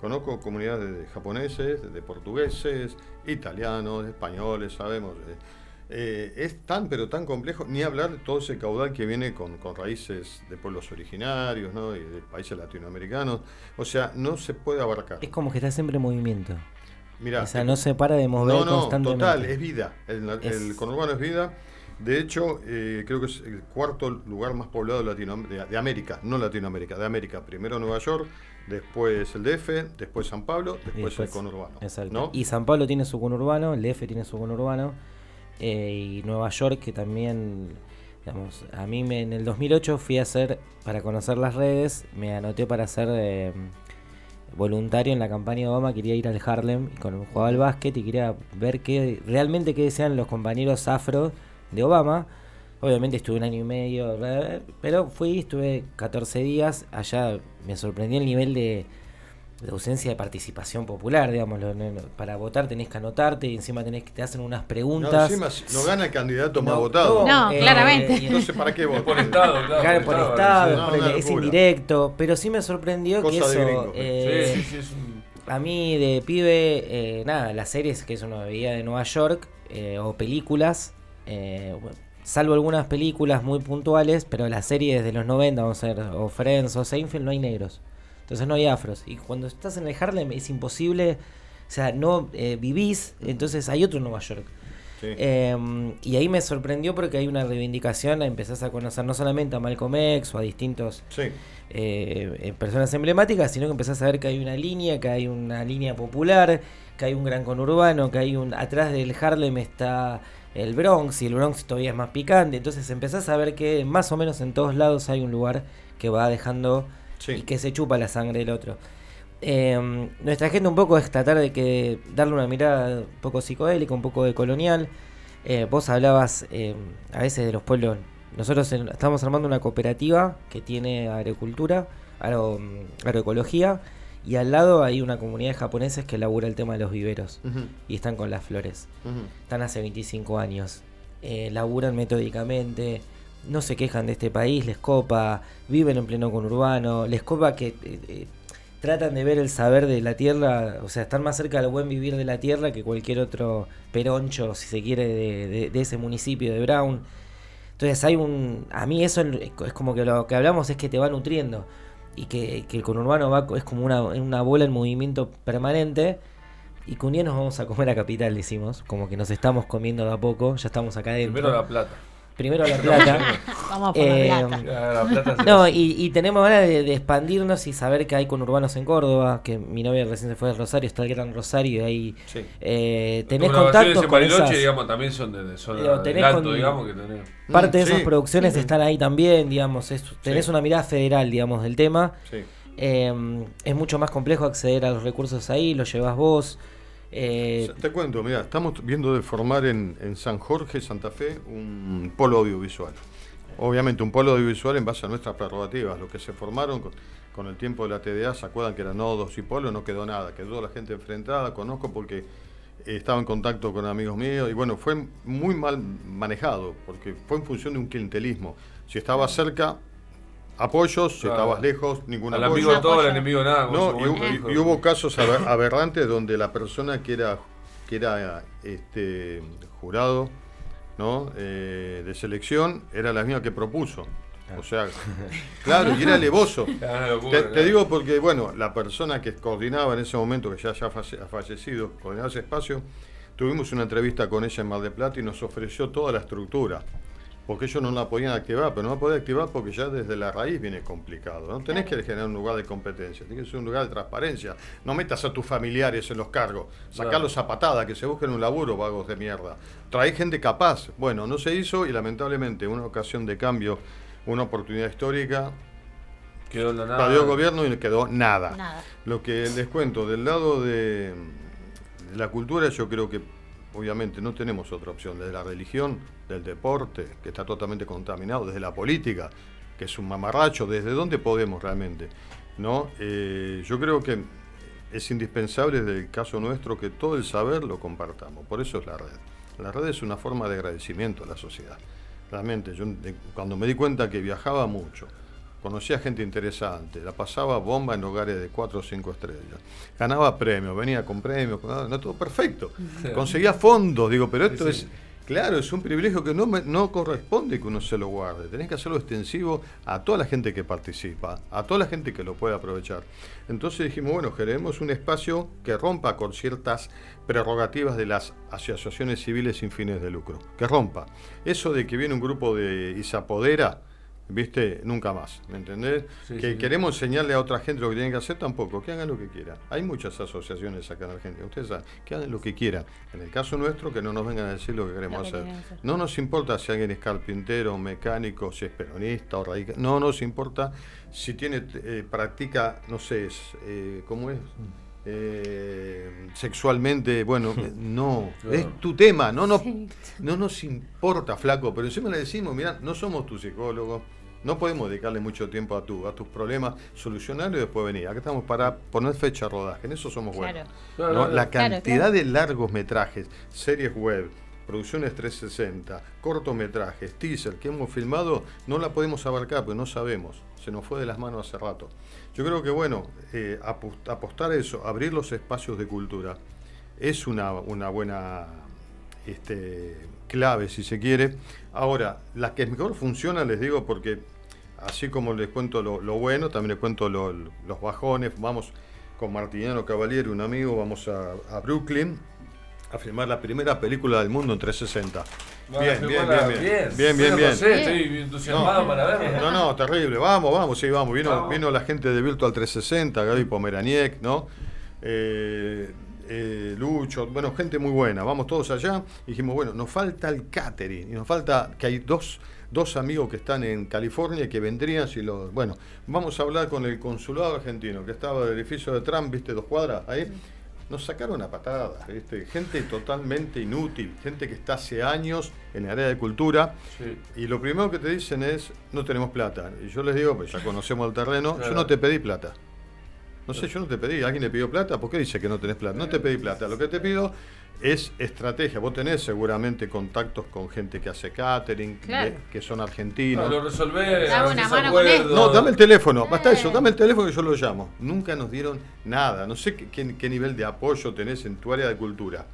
conozco comunidades de japoneses, de portugueses, italianos, españoles, sabemos. Eh, eh, es tan, pero tan complejo, ni hablar de todo ese caudal que viene con, con raíces de pueblos originarios ¿no? y de países latinoamericanos. O sea, no se puede abarcar. Es como que está siempre en movimiento. Mirá, o sea, te- no se para de mover no, no, constantemente. total, es vida. El, conurbano es vida. De hecho, eh, creo que es el cuarto lugar más poblado de, Latinoam- de, de América, no Latinoamérica, de América. Primero Nueva York, después el DF, después San Pablo, después, después- el conurbano. Exacto. ¿no? Y San Pablo tiene su conurbano, el DF tiene su conurbano, eh, y Nueva York que también, digamos, a mí me, en el 2008 fui a hacer, para conocer las redes, me anoté para ser eh, voluntario en la campaña de Obama, quería ir al Harlem, y con, jugaba al básquet y quería ver qué, realmente qué decían los compañeros afro de Obama. Obviamente estuve un año y medio, pero fui, estuve 14 días, allá me sorprendió el nivel de, de ausencia de participación popular, digamos, lo- no- no- para votar tenés que anotarte y encima tenés que te hacen unas No, preguntas. encima, si no gana el candidato más No, votado. No, claramente. y- Entonces, ¿para qué votar? por estado, claro. Claro, por estado, No, por el- una es indirecto, pero sí me sorprendió que Cosa eso, gringo. eh, Sí, sí, sí, es un- a mí de pibe, eh, nada, las series que es una bebida de Nueva York, eh, o películas, eh, bueno, salvo algunas películas muy puntuales, pero las series de los 90, vamos a ver, o Friends o Seinfeld, no hay negros. Entonces no hay afros. Y cuando estás en el Harlem es imposible, o sea, no eh, vivís, entonces hay otro Nueva York. Sí. Eh, y ahí me sorprendió porque hay una reivindicación, empezás a conocer no solamente a Malcolm X o a distintos Sí. eh, eh, personas emblemáticas, sino que empezás a ver que hay una línea, que hay una línea popular, que hay un gran conurbano, que hay un atrás del Harlem está el Bronx y el Bronx todavía es más picante, entonces empezás a ver que más o menos en todos lados hay un lugar que va dejando Sí. y que se chupa la sangre del otro. Eh, nuestra agenda un poco es tratar de que darle una mirada un poco psicodélica, un poco de colonial. Eh, vos hablabas eh, a veces de los pueblos. Nosotros en- estamos armando una cooperativa que tiene agricultura, agro- mm, agroecología, y al lado hay una comunidad de japoneses que labura el tema de los viveros y están con las flores. Están hace 25 años. Eh, laburan metódicamente. No se quejan de este país, les copa, viven en pleno conurbano, les copa que eh, eh, tratan de ver el saber de la tierra, o sea, están más cerca del buen vivir de la tierra que cualquier otro peroncho, si se quiere, de, ese municipio de Brown. Entonces hay un... A mí eso es como que lo que hablamos es que te va nutriendo y que, el conurbano va, es como una, una bola en movimiento permanente y que un día nos vamos a comer a Capital, decimos, como que nos estamos comiendo de a poco, ya estamos acá adentro. Primero la plata. Primero La Plata. <laughs> Vamos por Eh, la plata. Ya, La plata se No, y, y tenemos ganas de, de expandirnos y saber que hay conurbanos en Córdoba, que mi novia recién se fue de Rosario, está el Gran Rosario y ahí Sí. eh, tenés contactos en con esas... digamos, también son de, de zona Digo, tenés alto, con- digamos, que tenés. Parte de esas producciones están ahí también, digamos, es- tenés Sí. una mirada federal, digamos, del tema. Sí. Eh, es mucho más complejo acceder a los recursos ahí, los llevas vos. Eh, Te cuento, mira, estamos viendo de formar en, San Jorge, Santa Fe, un polo audiovisual. Obviamente un polo audiovisual en base a nuestras prerrogativas. Lo que se formaron con, el tiempo de la TDA, ¿se acuerdan que eran nodos y polos? No quedó nada, quedó la gente enfrentada, conozco porque eh, estaba en contacto con amigos míos y bueno, fue muy mal manejado porque fue en función de un clientelismo. Si estabas cerca, apoyos, si Claro. estabas lejos, ningún Al apoyo. amigo todo, al enemigo nada. No, y, hubo- dijo. y hubo casos aber- aberrantes donde la persona que era, que era este, jurado ¿no? Eh, de selección era la misma que propuso. O sea, <laughs> claro, y era <laughs> locura, Te, te digo porque, bueno, la persona que coordinaba en ese momento, que ya, ya ha fallecido, coordinaba ese espacio, tuvimos una entrevista con ella en Mar del Plata y nos ofreció toda la estructura. Porque ellos no la podían activar, pero no la podían activar porque ya desde la raíz viene complicado. No tenés que generar un lugar de competencia, tenés que ser un lugar de transparencia. No metas a tus familiares en los cargos, sacarlos a patada, que se busquen un laburo, vagos de mierda. Trae gente capaz. Bueno, no se hizo y lamentablemente una ocasión de cambio, una oportunidad histórica, Quedó la nada. Radió gobierno y no quedó nada. Nada. Lo que les cuento, del lado de la cultura, yo creo que obviamente no tenemos otra opción. Desde la religión, del deporte, que está totalmente contaminado, desde la política, que es un mamarracho, desde dónde podemos realmente. ¿no? Eh, yo creo que es indispensable desde el caso nuestro que todo el saber lo compartamos. Por eso es la red. La red es una forma de agradecimiento a la sociedad. Realmente, yo cuando me di cuenta que viajaba mucho, conocía gente interesante, la pasaba bomba en hogares de 4 o 5 estrellas, ganaba premios, venía con premios, con- no todo perfecto, conseguía fondos, digo, pero esto Sí, es, claro, es un privilegio que no, me- no corresponde que uno se lo guarde, tenés que hacerlo extensivo a toda la gente que participa, a toda la gente que lo puede aprovechar. Entonces dijimos, bueno, generemos un espacio que rompa con ciertas prerrogativas de las asociaciones civiles sin fines de lucro, que rompa. Eso de que viene un grupo de y se apodera, ¿viste? Nunca más, ¿me entendés? Sí, que sí. queremos enseñarle a otra gente lo que tienen que hacer tampoco, que hagan lo que quieran. Hay muchas asociaciones acá en Argentina, ustedes saben, que hagan lo que quieran. En el caso nuestro, que no nos vengan a decir lo que queremos que hacer. No nos importa si alguien es carpintero, mecánico, si es peronista o radical. No nos importa si tiene, eh, practica, no sé, es, eh, ¿cómo es? Eh, sexualmente, bueno, <laughs> no, Claro. es tu tema, no nos, Sí. no nos importa, flaco, pero encima le decimos, mira, no somos tus psicólogos, no podemos dedicarle mucho tiempo a, tu, a tus problemas, solucionarlos y después venir. Acá estamos para poner fecha de rodaje, en eso somos buenos. La cantidad claro. de largos metrajes, series web, producciones 360, cortometrajes, teaser que hemos filmado, no la podemos abarcar, porque no sabemos. Se nos fue de las manos hace rato. Yo creo que, bueno, eh, apostar a eso, abrir los espacios de cultura, es una, una buena este, clave, si se quiere. Ahora, la que mejor funciona, les digo, porque así como les cuento lo, lo bueno, también les cuento lo- los bajones. Vamos con Martiniano Cavalieri, un amigo, vamos a, a Brooklyn a filmar la primera película del mundo en 360. Bueno, Bien, bien, bien, bien, bien, bien, bien. José, estoy entusiasmado para verlo. No, no, terrible. Vamos, vamos, sí, vamos. Vino, Vamos. vino la gente de Virtual 360, Gaby Pomeraniec, ¿no? Eh, eh, Lucho, bueno, gente muy buena. Vamos todos allá. Y dijimos, bueno, nos falta el catering. Y nos falta que hay dos, dos amigos que están en California que vendrían si los. Bueno, vamos a hablar con el consulado argentino que estaba del edificio de Trump, ¿viste? Dos cuadras ahí. Nos sacaron a patadas, ¿viste? Gente totalmente inútil, gente que está hace años en el área de cultura. Sí. Y lo primero que te dicen es, no tenemos plata. Y yo les digo, pues ya conocemos el terreno, yo no te pedí plata. No sé, yo no te pedí. ¿Alguien le pidió plata? ¿Por qué dice que no tenés plata? No te pedí plata. Lo que te pido es estrategia. Vos tenés seguramente contactos con gente que hace catering, Claro. de- que son argentinos. No, lo resolvés. Dame una haces mano con acuerdos. esto. No, dame el teléfono, basta Eh. eso, dame el teléfono que yo lo llamo. Nunca nos dieron nada, no sé qué, qué- qué nivel de apoyo tenés en tu área de cultura.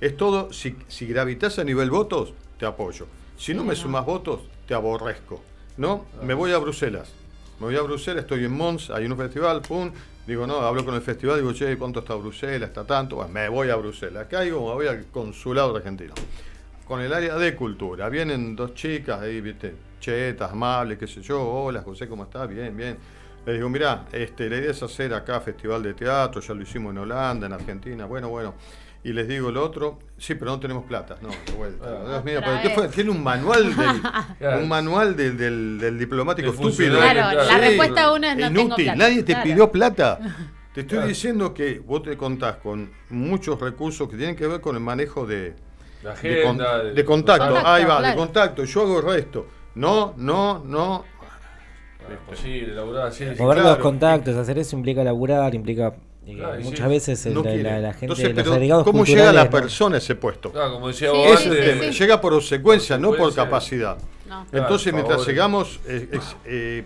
Es todo, si, si gravitas a nivel votos, te apoyo. Si no me sumas votos, te aborrezco. ¿No? Me voy a Bruselas. Me voy a Bruselas, estoy en Mons, hay un festival, pum. Digo, no, hablo con el festival, digo, che, ¿cuánto está Bruselas? ¿Está tanto? Bueno, me voy a Bruselas. Caigo, me voy al consulado argentino con el área de cultura. Vienen dos chicas ahí, viste, chetas, amables, qué sé yo, hola José, ¿cómo estás? Bien, bien. Le digo, mirá, este, la idea es hacer acá festival de teatro, ya lo hicimos en Holanda, en Argentina, bueno, bueno. Y les digo lo otro, sí, pero no tenemos plata. No, de vuelta. Ah, Dios mío, ¿pero qué fue? Tiene un manual del, <laughs> Claro. un manual del, del- del diplomático estúpido. Claro, la Sí, respuesta uno es no tengo Inútil, plata. nadie te Claro. pidió plata. <laughs> Te estoy Claro. diciendo que vos te contás con muchos recursos que tienen que ver con el manejo de, La de, con- agenda. de contacto. Contacto, Ahí va, de contacto. Yo hago el resto. No, no, no. Posible, laburar así. Mover los claro. contactos, hacer eso implica laburar, implica Claro, muchas sí. veces el- no la, quiere. la- la gente, Entonces, los agregados ¿cómo llega la persona a ese puesto? Claro, como decía Sí, vos Ese sí, es el antes, tema. sí. Llega por consecuencia, no por capacidad. No. Claro, Entonces, mientras sigamos eh, eh,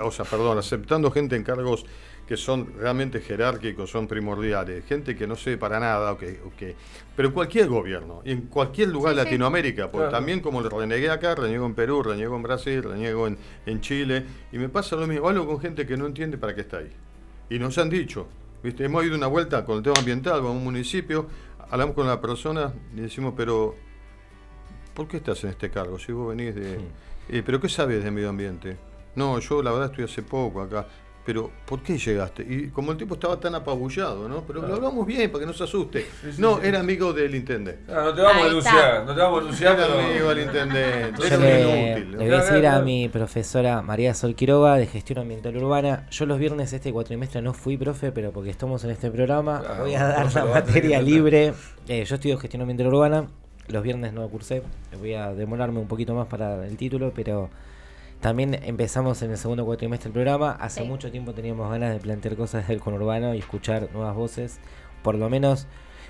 o sea, perdón, aceptando gente en cargos que son realmente jerárquicos, son primordiales, gente que no sé para nada, o que, o que- pero cualquier gobierno, y en cualquier lugar de Sí, sí. Latinoamérica, porque Claro. también como lo renegué acá, reniego en Perú, reniego en Brasil, reniego en, en Chile, y me pasa lo mismo, hablo con gente que no entiende para qué está ahí. Y nos han dicho, ¿viste? hemos ido una vuelta con el tema ambiental, con un municipio, hablamos con la persona y decimos, pero ¿por qué estás en este cargo? Si vos venís de... Eh, ¿Pero qué sabes de medio ambiente? No, yo la verdad estoy hace poco acá. Pero, ¿por qué llegaste? Y como el tipo estaba tan apabullado, ¿no? Pero lo hablamos bien para que no se asuste. sí, no, sí. era amigo del intendente. Ah, no te vamos a Ahí denunciar, no te vamos a denunciar, Era pero. amigo del intendente. Yo le, inútil. le ¿no? voy a decir a mi profesora María Sol Quiroga de Gestión Ambiental Urbana. Yo los viernes este cuatrimestre no fui profe, pero porque estamos en este programa, Claro, voy a dar la materia libre. Eh, yo estudio Gestión Ambiental Urbana. Los viernes no cursé. Voy a demorarme un poquito más para el título, pero también empezamos en el segundo cuatrimestre del programa. Hace Sí. mucho tiempo teníamos ganas de plantear cosas del conurbano y escuchar nuevas voces. Por lo menos,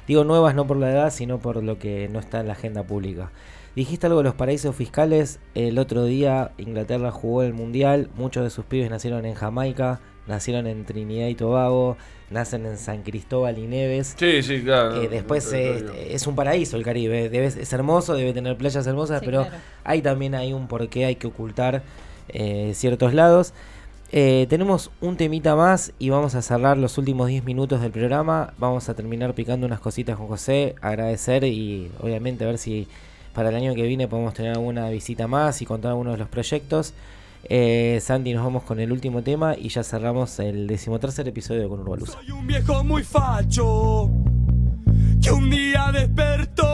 digo nuevas no por la edad, sino por lo que no está en la agenda pública. Dijiste algo de los paraísos fiscales. El otro día Inglaterra jugó el Mundial. Muchos de sus pibes nacieron en Jamaica, nacieron en Trinidad y Tobago, nacen en San Cristóbal y Neves. Sí, sí, claro. Eh, después no. es un paraíso el Caribe, debe, es hermoso, debe tener playas hermosas, Sí, pero claro. hay también hay un porqué, hay que ocultar eh, ciertos lados. Eh, tenemos un temita más y vamos a cerrar los últimos 10 minutos del programa. Vamos a terminar picando unas cositas con José, agradecer y obviamente a ver si para el año que viene podemos tener alguna visita más y contar algunos de los proyectos. Eh, Santi, nos vamos con el último tema y ya cerramos el decimotercer episodio Con Urbalusa. Soy un viejo muy facho que un día despertó.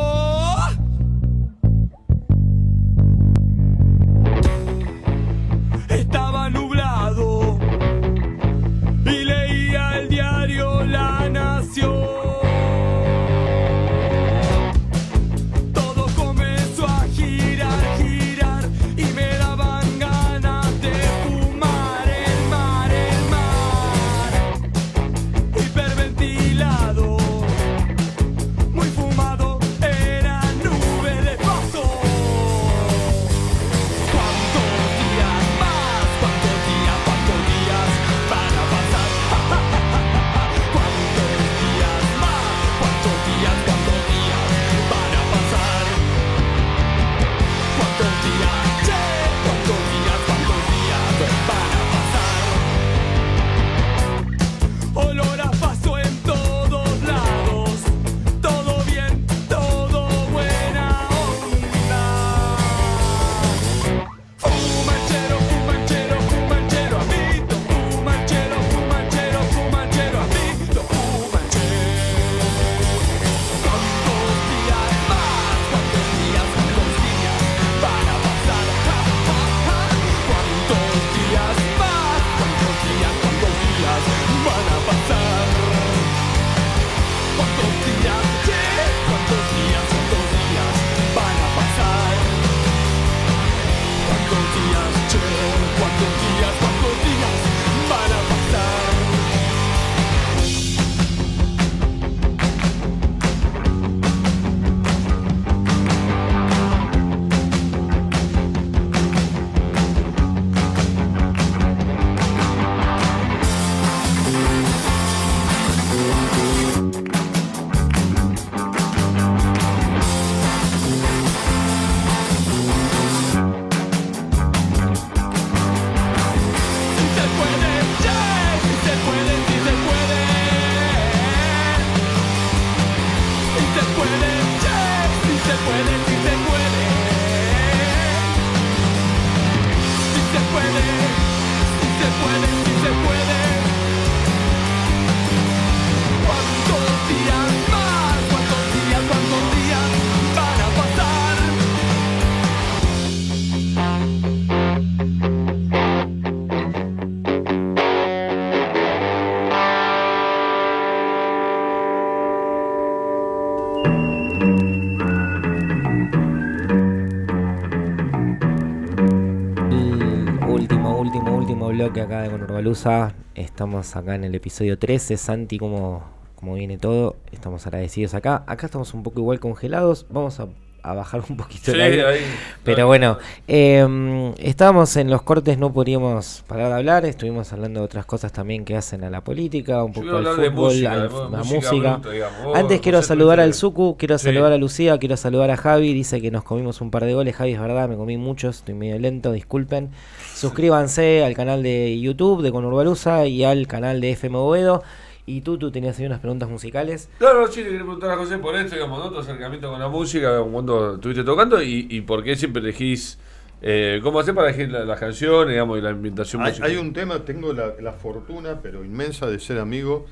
Conurbalusa. Estamos acá en el episodio 13. Santi, ¿cómo, cómo viene todo? Estamos agradecidos acá. Acá estamos un poco igual congelados. Vamos a a bajar un poquito Sí, el aire. ahí. Pero bueno, eh, estábamos en los cortes, no podríamos parar de hablar, estuvimos hablando de otras cosas también que hacen a la política, un poco al fútbol, música, al- de a música música. bruta, digamos. Vos, Antes quiero saludar al Suku, quiero Sí. saludar a Lucía, quiero saludar a Javi, dice que nos comimos un par de goles, Javi es verdad, me comí muchos, estoy medio lento, disculpen. Suscríbanse al canal de YouTube de Conurbalusa y al canal de FM Boedo. Y tú, tú tenías ahí unas preguntas musicales. Claro, sí, le quería preguntar a José por esto, digamos, ¿no? tu acercamiento con la música, cuando estuviste tocando y, y por qué siempre elegís, eh, cómo hacer para elegir la- las canciones, digamos, y la ambientación Hay, musical. hay un tema, tengo la, la fortuna, pero inmensa, de ser amigo,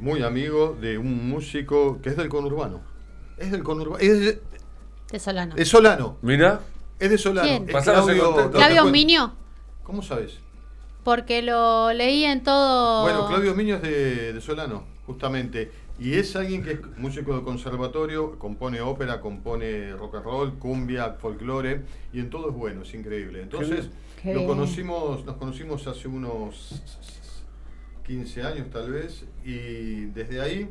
muy amigo, de un músico que es del conurbano. Es del conurbano. Es de, De Solano. es Solano. Mira, Es de Solano. ¿Quién? Es Claudio Minio, ¿Cómo sabes? Porque lo leí en todo. Bueno, Claudio Miño es de, de Solano, justamente. Y es alguien que es músico de conservatorio, compone ópera, compone rock and roll, cumbia, folclore, y en todo es bueno, es increíble. Entonces, Qué lo conocimos, nos conocimos hace unos 15 años tal vez, y desde ahí,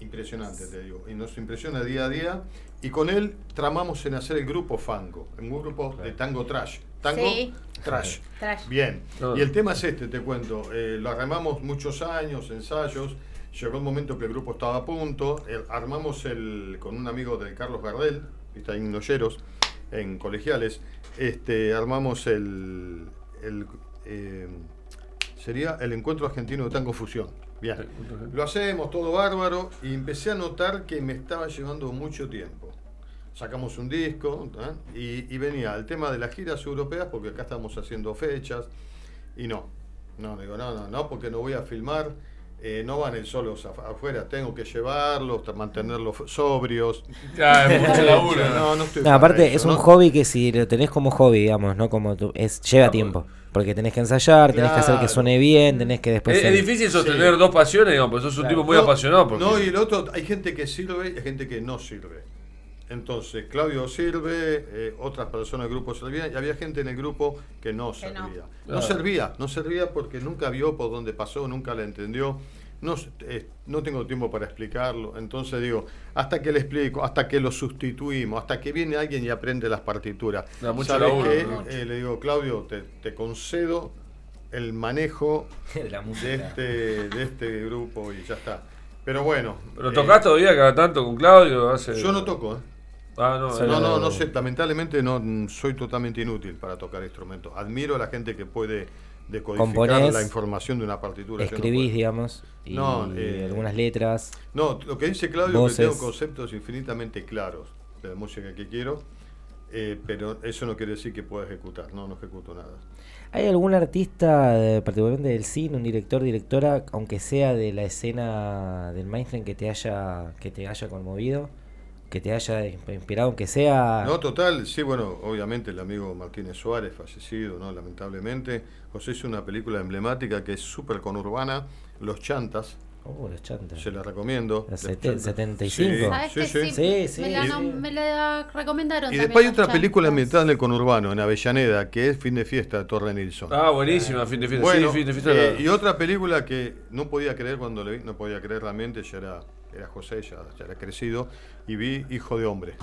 impresionante te digo, y nos impresiona día a día, y con él tramamos en hacer el grupo Fango, un grupo de tango trash. Tango Sí. trash. Trash. Bien, Ah. y el tema es este, te cuento. Eh, lo armamos muchos años, ensayos. Llegó un momento que el grupo estaba a punto. eh, armamos el con un amigo del Carlos Gardel, está en Noyeros, en colegiales. Este, armamos el. el, eh, sería el encuentro argentino de tango fusión. Bien. Lo hacemos todo bárbaro y empecé a notar que me estaba llevando mucho tiempo. Sacamos un disco ¿eh? y, y venía el tema de las giras europeas porque acá estamos haciendo fechas y no, no, digo, no, no, no, porque no voy a filmar, eh, no van el solos af- afuera, tengo que llevarlos, mantenerlos sobrios. ya, es mucho <laughs> laburo. No, no estoy No, para aparte eso, es un ¿no? hobby que si lo tenés como hobby, digamos, no como tú, es lleva tiempo, porque tenés que ensayar, tenés que hacer que suene bien, tenés que después Es, difícil sostener Sí. dos pasiones, digamos, pero sos un Claro. tipo muy No, apasionado. Porque... No, y el otro, hay gente que sirve y hay gente que no sirve. Entonces, Claudio sirve, eh, otras personas del grupo servían, y había gente en el grupo que no Que no. servía. No, Claro. servía, no servía porque nunca vio por dónde pasó, nunca la entendió. No, s- eh, no tengo tiempo para explicarlo. Entonces digo, hasta que le explico, hasta que lo sustituimos, hasta que viene alguien y aprende las partituras. Da mucho ¿Sabes laburo, qué? ¿no? Eh, le digo, Claudio, te, te concedo el manejo <laughs> de la de música. este, de este grupo y ya está. Pero bueno. Pero eh, tocás todavía cada tanto con Claudio. Hace... Yo no toco, ¿eh? Ah, no, Solo- No, eh, no, no sé, lamentablemente no mm, soy totalmente inútil para tocar instrumentos. Admiro a la gente que puede decodificar Componés, la información de una partitura. no escribís, puedo. digamos, y No, eh, algunas letras. No, lo que dice Claudio es que Voces. tengo conceptos infinitamente claros de la música que quiero, eh, pero eso no quiere decir que pueda ejecutar. No, no ejecuto nada. ¿Hay algún artista, particularmente del cine, un director, directora, aunque sea de la escena del mainstream, que te haya, que te haya conmovido? Que te haya insp- inspirado, aunque sea... No, total, sí, bueno, obviamente el amigo Martínez Suárez, fallecido, ¿no? Lamentablemente. José hizo una película emblemática que es súper conurbana, Los Chantas, Oh, los chantas. se la recomiendo. La Los sete- Chantas. 75. Sí, ¿Sabes sí, que sí. sí? Me la, me recomendaron Y también después hay otra película ambientada en el conurbano, en Avellaneda, que es Fin de Fiesta de Torre Nilsson. Ah, buenísima, fin de fiesta. Bueno, sí, fin de fiesta. eh, y otra película que no podía creer cuando le vi, no podía creer realmente, ya era, era José, ya, ya era crecido, y vi Hijo de Hombre,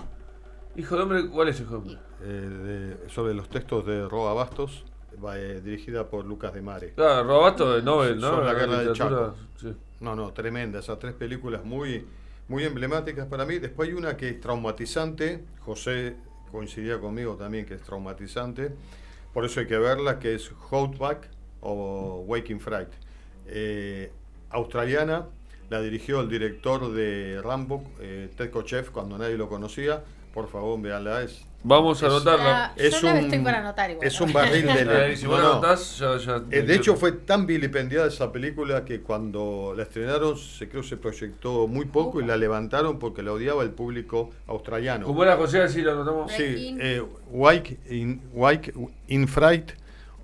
Hijo de hombre, ¿cuál es hijo de hombre? eh, de- sobre los textos de Roa Bastos, eh, dirigida por Lucas de Mare. Claro, Robato de Nobel, ¿no? Sobre la guerra del Chaco. sí. No, no, tremenda, esas tres películas muy, muy emblemáticas para mí. Después hay una que es traumatizante, José coincidía conmigo también que es traumatizante, por eso hay que verla, que es Houtback o Waking Fright. Eh, australiana, la dirigió el director de Rambo, eh, Ted Kochev, cuando nadie lo conocía. Por favor, véanla, es Vamos a anotarla. Es un, estoy para anotar igual. es un barril de <laughs> la- si no, no. anotás, ya, ya. Eh, de hecho, fue tan vilipendiada esa película que cuando la estrenaron, se creo se proyectó muy poco y la levantaron porque la odiaba el público australiano. ¿Cómo era José? Así la anotamos. Sí, eh, Wake in, Wake in Fright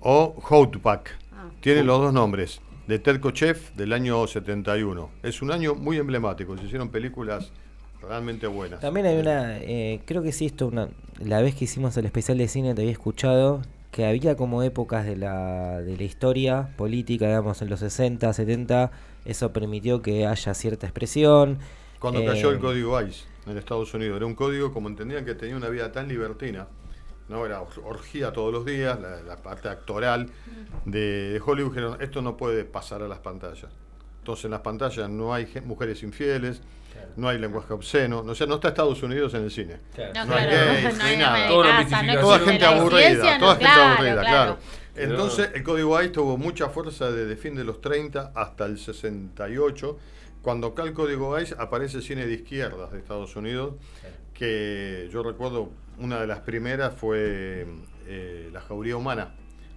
o Houtback. Ah. Tiene los dos nombres. De Ted Kochev del año 71. Es un año muy emblemático. Se hicieron películas realmente buenas. También hay una, eh, creo que sí, esto una, la vez que hicimos el especial de cine te había escuchado que había como épocas de la, de la historia política, digamos, en los 60, 70, eso permitió que haya cierta expresión. Cuando eh, cayó el código ICE. en Estados Unidos. Era un código, como entendían que tenía una vida tan libertina, ¿no? Era or- orgía todos los días, la, la parte actoral de, de Hollywood, dijeron, esto no puede pasar a las pantallas. Entonces en las pantallas no hay mujeres infieles, no hay lenguaje obsceno, o sea, no está Estados Unidos en el cine. No, No hay claro, gays, no no hay hay nada. Toda casa, no gente aburrida, no, toda gente aburrida, claro. Entonces, el Código AIS tuvo mucha fuerza desde fin de los 30 hasta el 68. Cuando acá el Código AIS aparece el cine de izquierdas de Estados Unidos, que yo recuerdo una de las primeras fue eh, La Jauría Humana.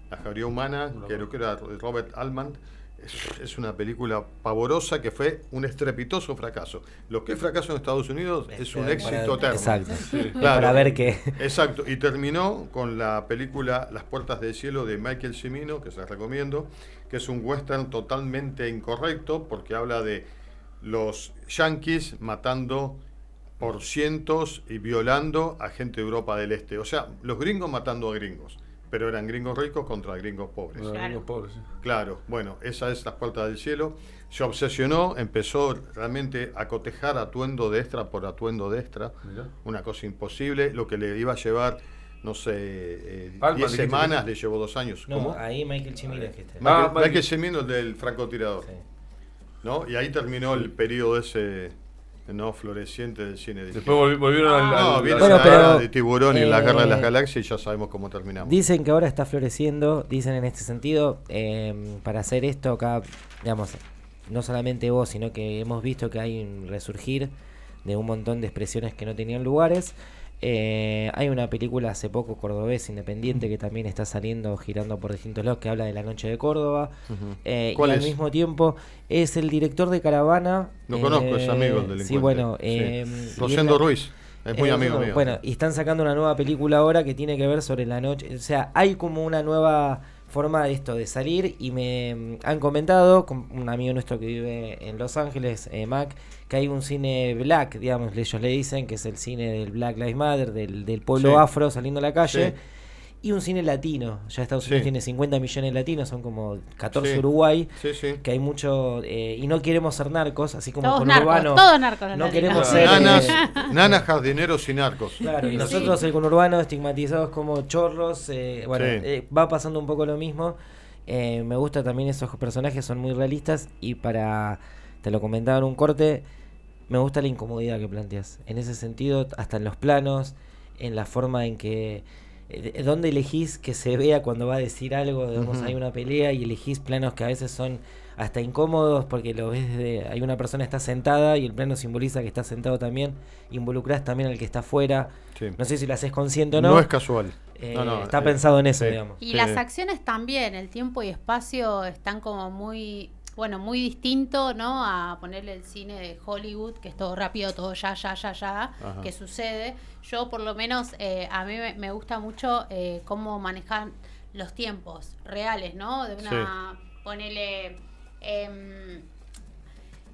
La Jauría Humana, que creo que era Robert Altman, es, es una película pavorosa que fue un estrepitoso fracaso. Lo que es fracaso en Estados Unidos es un éxito eterno. Exacto. Claro. Para ver qué. Exacto, y terminó con la película Las Puertas del Cielo de Michael Cimino, que se la recomiendo, que es un western totalmente incorrecto porque habla de los yanquis matando por cientos y violando a gente de Europa del Este. O sea, los gringos matando a gringos, pero eran gringos ricos contra gringos pobres. Claro. niños pobres, sí. Claro, bueno, esa es las puertas del cielo. Se obsesionó, empezó realmente a cotejar atuendo de extra por atuendo de extra. Mirá. Una cosa imposible, lo que le iba a llevar, no sé, eh, Palma, 10 dijiste semanas, le llevó dos años. No, ¿Cómo? ahí Michael Chimino es que está. Ah, Michael, Michael- Michael el del francotirador. Sí. ¿no? Y ahí terminó el periodo ese no floreciente del cine. de Después volvi- volvieron al. No, al- viene Bueno, la pero, de tiburón y la guerra de las eh, galaxias y ya sabemos cómo terminamos. Dicen que ahora está floreciendo, dicen en este sentido, eh, para hacer esto acá, digamos, no solamente vos, sino que hemos visto que hay un resurgir de un montón de expresiones que no tenían lugares. Eh, hay una película hace poco cordobés independiente que también está saliendo, girando por distintos lados, que habla de la noche de Córdoba. Ujú. Eh, y ¿Cuál al mismo tiempo es el director de Caravana. Lo conozco, es amigo del delincuente. Sí, bueno. Sí. eh, y Rosendo Ruiz, es muy eh, amigo mío. Bueno, y están sacando una nueva película ahora que tiene que ver sobre la noche. O sea, hay como una nueva forma de esto, de salir. Y me mm, han comentado, con un amigo nuestro que vive en Los Ángeles, eh, Mac, que hay un cine black, digamos, ellos le dicen, que es el cine del Black Lives Matter, del, del pueblo Sí. afro saliendo a la calle. Sí. Y un cine latino. Ya Estados Sí. Unidos tiene 50 millones de latinos, son como 14 Sí. Uruguay. Sí, sí. Que hay mucho. eh, y no queremos ser narcos, así como Todos con narcos, Urbano. todos narcos. los no queremos ser, Nanas, eh, <laughs> nanas, jardineros y narcos. Claro, y Sí. nosotros el conurbano estigmatizados como chorros, eh, bueno, Sí. eh, va pasando un poco lo mismo. Eh, me gusta también esos personajes, son muy realistas y para, te lo comentaba en un corte, me gusta la incomodidad que planteas. En ese sentido, hasta en los planos, en la forma en que... eh, de- ¿Dónde elegís que se vea cuando va a decir algo? Digamos, Ujú. hay una pelea y elegís planos que a veces son hasta incómodos porque lo ves desde... Hay una persona está sentada y el plano simboliza que está sentado también. Involucrás también al que está afuera. Sí. No sé si lo haces consciente o no. no. es casual. Eh, No, no, está eh, pensado en eso, digamos. Y Sí. las acciones también, el tiempo y espacio están como muy, bueno, muy distinto, ¿no? A ponerle el cine de Hollywood, que es todo rápido, todo ya, ya, ya, ya, Ajá. que sucede. Yo, por lo menos, eh, a mí me, gusta mucho eh, cómo manejan los tiempos reales, ¿no? De una, ponele, em,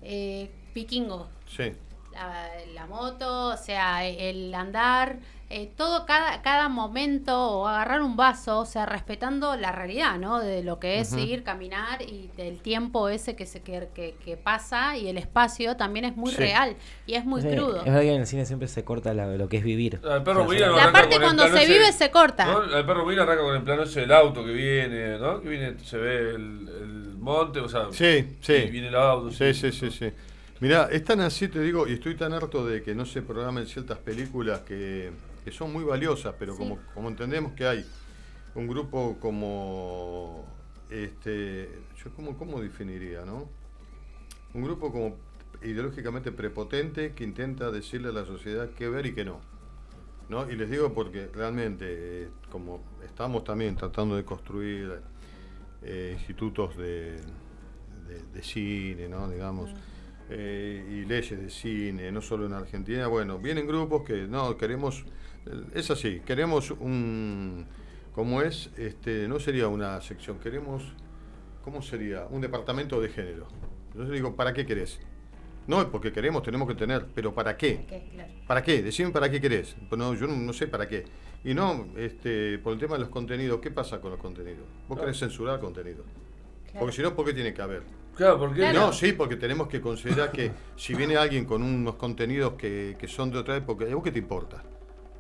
eh, Vikingo, Sí. la, la moto, o sea, el andar, eh, todo, cada, cada momento, o agarrar un vaso, o sea, respetando la realidad, ¿no? De lo que es Ujú. seguir, caminar y del tiempo ese que, se, que, que, que pasa y el espacio también es muy Sí. real y es muy Sí, crudo. Es verdad que en el cine siempre se corta la- lo que es vivir. Al perro O sea, no La parte con el cuando se ese- vive se corta. ¿no? El perro William arranca con el plano ese del auto que viene, ¿no? Que viene, se ve el, el monte, o sea. Sí, sí. y viene el auto. Sí, sí, sí, sí. Mirá, es tan así, te digo, y estoy tan harto de que no se programen ciertas películas que, que son muy valiosas, pero Sí. como, como entendemos que hay un grupo como, este, yo cómo, cómo definiría, ¿no? Un grupo como ideológicamente prepotente que intenta decirle a la sociedad qué ver y qué no. ¿no? Y les digo porque realmente, eh, como estamos también tratando de construir eh, institutos de, de- de cine, ¿no? digamos, eh, y leyes de cine, no solo en Argentina, bueno, vienen grupos que no queremos, es así, queremos un, como es, este, no sería una sección, queremos, ¿cómo sería? Un departamento de género. Entonces digo, ¿para qué querés? No, porque queremos, tenemos que tener, pero ¿para qué? Que, claro. ¿Para qué? Decime para qué querés. Pues no, yo no, no sé para qué. Y no, este, por el tema de los contenidos, ¿qué pasa con los contenidos? Vos querés censurar contenido. Claro. Porque si no, ¿por qué tiene que haber? Claro, porque Claro. No, sí, porque tenemos que considerar que si viene alguien con unos contenidos que, que son de otra época, ¿a vos qué te importa?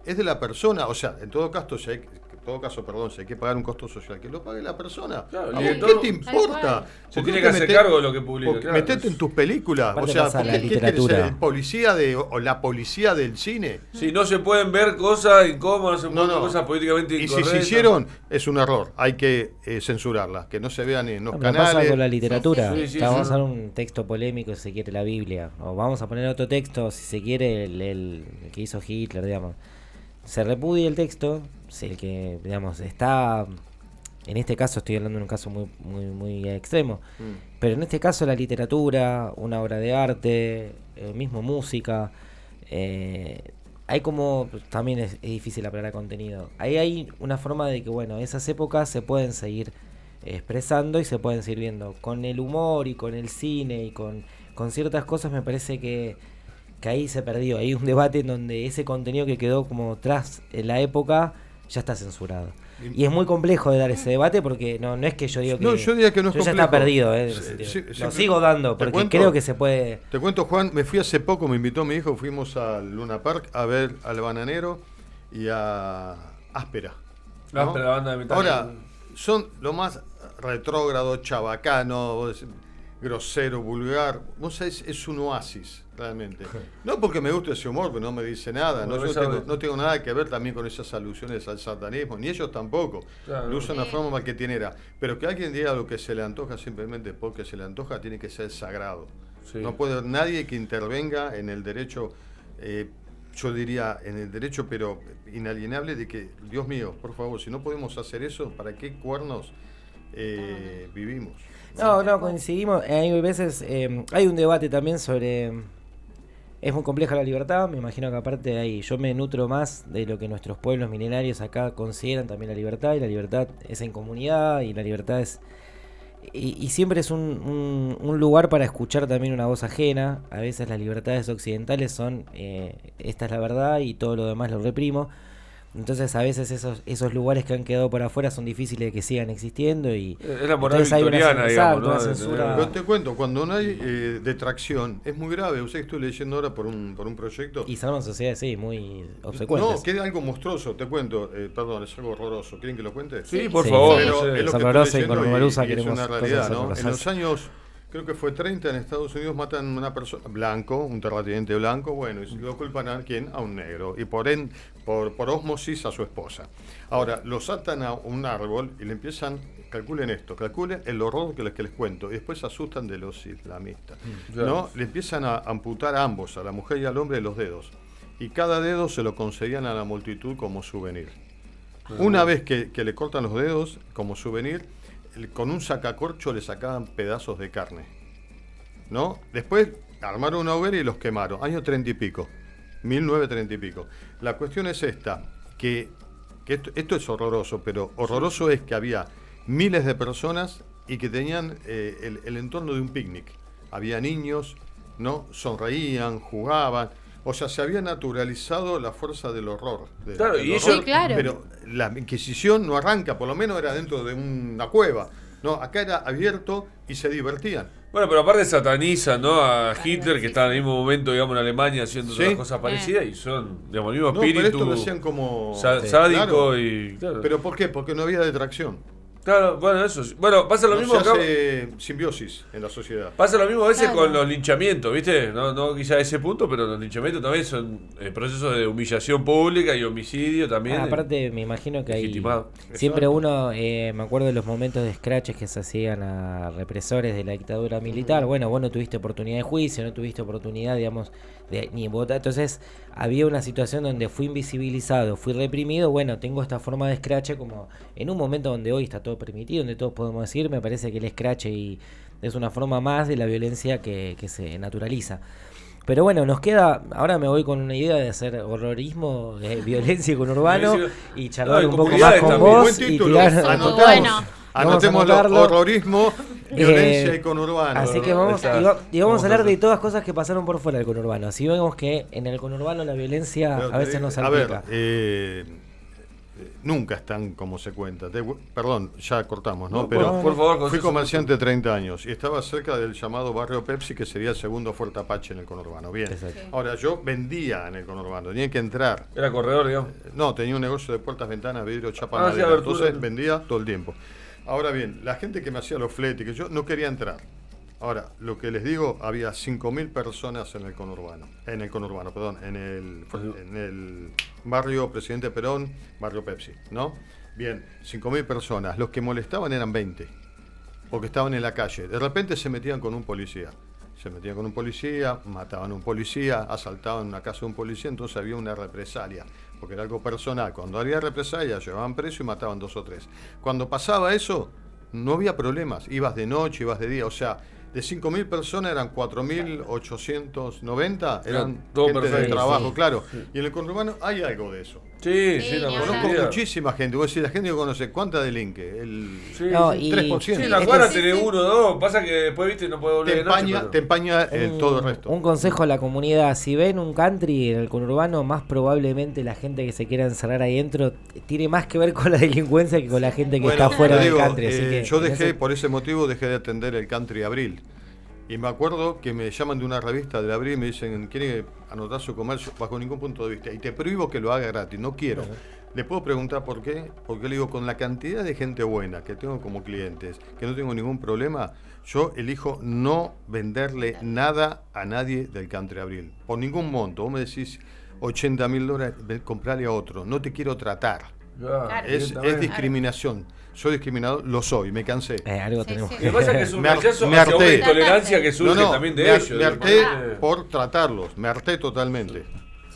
Es de la persona, o sea, en todo caso, si hay, en todo caso, perdón, si hay que pagar un costo social, que lo pague la persona. Claro, ¿A vos ¿Qué te importa? Se ¿Por tiene que hacer cargo de lo que publica, claro. Metete en tus películas. O sea, pasa ¿por la qué- querés ser? literatura. ¿El policía de, o la policía del cine? Si no se pueden ver cosas incómodas, no se No, pueden ver no. cosas políticamente Y si incorrectas. se hicieron, es un error. Hay que eh, censurarlas, que no se vean en los Lo que pasa canales. con la literatura. Sí, sí, vamos sí. a dar un texto polémico si se quiere la Biblia. O vamos a poner otro texto si se quiere el, el- el que hizo Hitler, digamos. Se repudia el texto, si el que, digamos, está... En este caso estoy hablando de un caso muy, muy, muy extremo. Mm. Pero en este caso la literatura, una obra de arte, eh, mismo música, eh, hay como, también es, es difícil aclarar contenido. Ahí hay una forma de que, bueno, esas épocas se pueden seguir expresando y se pueden seguir viendo. Con el humor y con el cine y con, con ciertas cosas me parece que, que ahí se perdió. Hay un debate en donde ese contenido que quedó como tras en la época ya está censurado. Y es muy complejo de dar ese debate porque no, no es que yo digo que, No, yo diría que no es ya está perdido. eh, Sí, sí, Lo sigo dando ¿Te porque cuento? creo que se puede... Te cuento, Juan, me fui hace poco, me invitó mi hijo, fuimos al Luna Park a ver al Bananero y a Áspera. ¿no? Áspera, la banda de metal. Ahora, son lo más retrógrado, chabacano, vos decís, grosero, vulgar. Vos sabés, es un oasis, realmente. <laughs> No porque me guste ese humor, que no me dice nada. No, yo tengo, no tengo nada que ver también con esas alusiones al satanismo, ni ellos tampoco. Claro. Lo usan de una forma marketinera. Pero que alguien diga lo que se le antoja simplemente porque se le antoja, tiene que ser sagrado. Sí. No puede haber nadie que intervenga en el derecho, eh, yo diría, en el derecho, pero inalienable de que, Dios mío, por favor, si no podemos hacer eso, ¿para qué cuernos eh, vivimos? No, no, coincidimos. Hay veces, eh, hay un debate también sobre... Es muy compleja la libertad, me imagino que aparte de ahí yo me nutro más de lo que nuestros pueblos milenarios acá consideran también la libertad, y la libertad es en comunidad, y la libertad es... Y, y siempre es un, un- un lugar para escuchar también una voz ajena. A veces las libertades occidentales son, eh, esta es la verdad y todo lo demás lo reprimo. Entonces a veces esos, esos lugares que han quedado por afuera son difíciles de que sigan existiendo y... Es la moral entonces hay una victoriana, digamos, exacto, ¿no? censura- Pero te cuento, cuando no hay eh, detracción, es muy grave. Usted que estoy leyendo ahora por un, por un proyecto. Y son sociedades, sí, muy No, obsecuentes. que es algo monstruoso, te cuento. eh, perdón, es algo horroroso. ¿Quieren que lo cuente? Sí, por Sí. favor. Pero no sé. es lo que estoy y y- es una realidad, ¿no? En los años, creo que fue 30 en Estados Unidos, matan a una persona blanco, un terrateniente blanco, bueno, y lo culpan a quién? A un negro. Y por, en, por, por osmosis a su esposa. Ahora, los atan a un árbol y le empiezan, calculen esto, calculen el horror que les, que les cuento, y después se asustan de los islamistas. Claro. ¿no? Le empiezan a amputar a ambos, a la mujer y al hombre, los dedos. Y cada dedo se lo conseguían a la multitud como souvenir. Una vez que, que le cortan los dedos como souvenir, con un sacacorcho le sacaban pedazos de carne. ¿No? Después armaron una hoguera y los quemaron. Año treinta y pico. 1930 y pico. La cuestión es esta, que, que esto, esto es horroroso, pero horroroso es que había miles de personas y que tenían eh, el, el entorno de un picnic. Había niños, ¿no? Sonreían, jugaban. O sea, se había naturalizado la fuerza del horror. de- Claro, del y horror. Sí, claro. Pero la Inquisición no arranca, por lo menos era dentro de una cueva. No, acá era abierto y se divertían. Bueno, pero aparte satanizan, ¿no? A Hitler, que está en el mismo momento, digamos, en Alemania haciendo Sí. otras cosas parecidas y son, digamos, el mismo No, pero espíritu. esto lo hacían como sádico Claro. y. Claro. ¿Pero por qué? Porque no había detracción. Claro, bueno, eso. sí. Bueno, pasa lo No mismo se acá. hace simbiosis en la sociedad. Pasa lo mismo a veces Claro. con los linchamientos, ¿viste? No, no quizá a ese punto, pero los linchamientos también son eh, procesos de humillación pública y homicidio también. Ah, aparte, me imagino que hay. Siempre Exacto. uno, eh, me acuerdo de los momentos de scratches que se hacían a represores de la dictadura militar. Bueno, vos no tuviste oportunidad de juicio, no tuviste oportunidad, digamos, ni votar. Entonces, había una situación donde fui invisibilizado, fui reprimido. Bueno, tengo esta forma de scratch como en un momento donde hoy está todo permitido, donde todos podemos decir, me parece que el scratch y es una forma más de la violencia que, que se naturaliza. Pero bueno, nos queda, ahora me voy con una idea de hacer horrorismo, de <laughs> violencia con urbano y charlar un poco más con también. vos Buen y tirar Anotamos. Bueno. Vamos a Anotémoslo. anotarlo. Horrorismo, violencia Eh, y conurbano. Así que vamos, y, va- y vamos Vamos a a hablar de todas cosas que pasaron por fuera del conurbano. Así vemos que en el conurbano la violencia Pero a veces te- nos A salpica. ver, eh, eh, nunca están como se cuenta. Te- perdón, ya cortamos, ¿no? No, Pero por- por favor, fui comerciante 30 años y estaba cerca del llamado barrio Pepsi, que sería el segundo Fuerte Apache en el conurbano. Bien. Exacto. Ahora, yo vendía en el conurbano, tenía que entrar. Era corredor, digamos. No, tenía un negocio de puertas, ventanas, vidrio, chapa, Ah, sí. Entonces vendía todo el tiempo. Ahora bien, la gente que me hacía los fletes, que yo no quería entrar. Ahora, lo que les digo, había 5.000 personas en el conurbano, en el conurbano, perdón, en el, en el barrio Presidente Perón, barrio Pepsi, ¿no? Bien, 5.000 personas. Los que molestaban eran 20, porque estaban en la calle. De repente se metían con un policía. Se metían con un policía, mataban a un policía, asaltaban una casa de un policía, entonces había una represalia, porque era algo personal. Cuando había represalia, llevaban preso y mataban dos o tres. Cuando pasaba eso, no había problemas. Ibas de noche, ibas de día. O sea, de 5.000 personas eran 4.890, eran todo gente de trabajo, Sí. claro. Y en el conurbano hay algo de eso. Sí, Sí, sí, la Conozco muchísima gente. Vos decís, la gente que conoce, ¿cuánta delinque? El Sí, No, y- 3%. Sí, la Este cuadra tenés Sí, sí. uno o dos. Pasa que después, viste, no puede volver te de noche. empaña, pero- te empaña el, Un- todo el resto. Un consejo a la comunidad, si ven un country en el conurbano, más probablemente la gente que se quiera encerrar ahí dentro tiene más que ver con la delincuencia que con la gente que Bueno, está fuera te del digo, country. así eh, que yo en dejé, ese- por ese motivo, dejé de atender el Country Abril. Y me acuerdo que me llaman de una revista del Abril y me dicen, ¿quiere anotar su comercio? Bajo ningún punto de vista. Y te prohíbo que lo haga gratis, no quiero. Le puedo preguntar por qué. Porque le digo, con la cantidad de gente buena que tengo como clientes, que no tengo ningún problema, yo elijo no venderle nada a nadie del Country Abril. Por ningún monto. Vos me decís 80 mil dólares, comprale a otro. No te quiero tratar. Claro. Es, es discriminación. Soy discriminador, lo soy, me cansé. Eh, algo Sí, tenemos sí. que Lo que pasa es que es un Me rechazo me hacia una harté. intolerancia que surge No, no, también me, de har- ellos. me harté por tratarlos, me harté totalmente.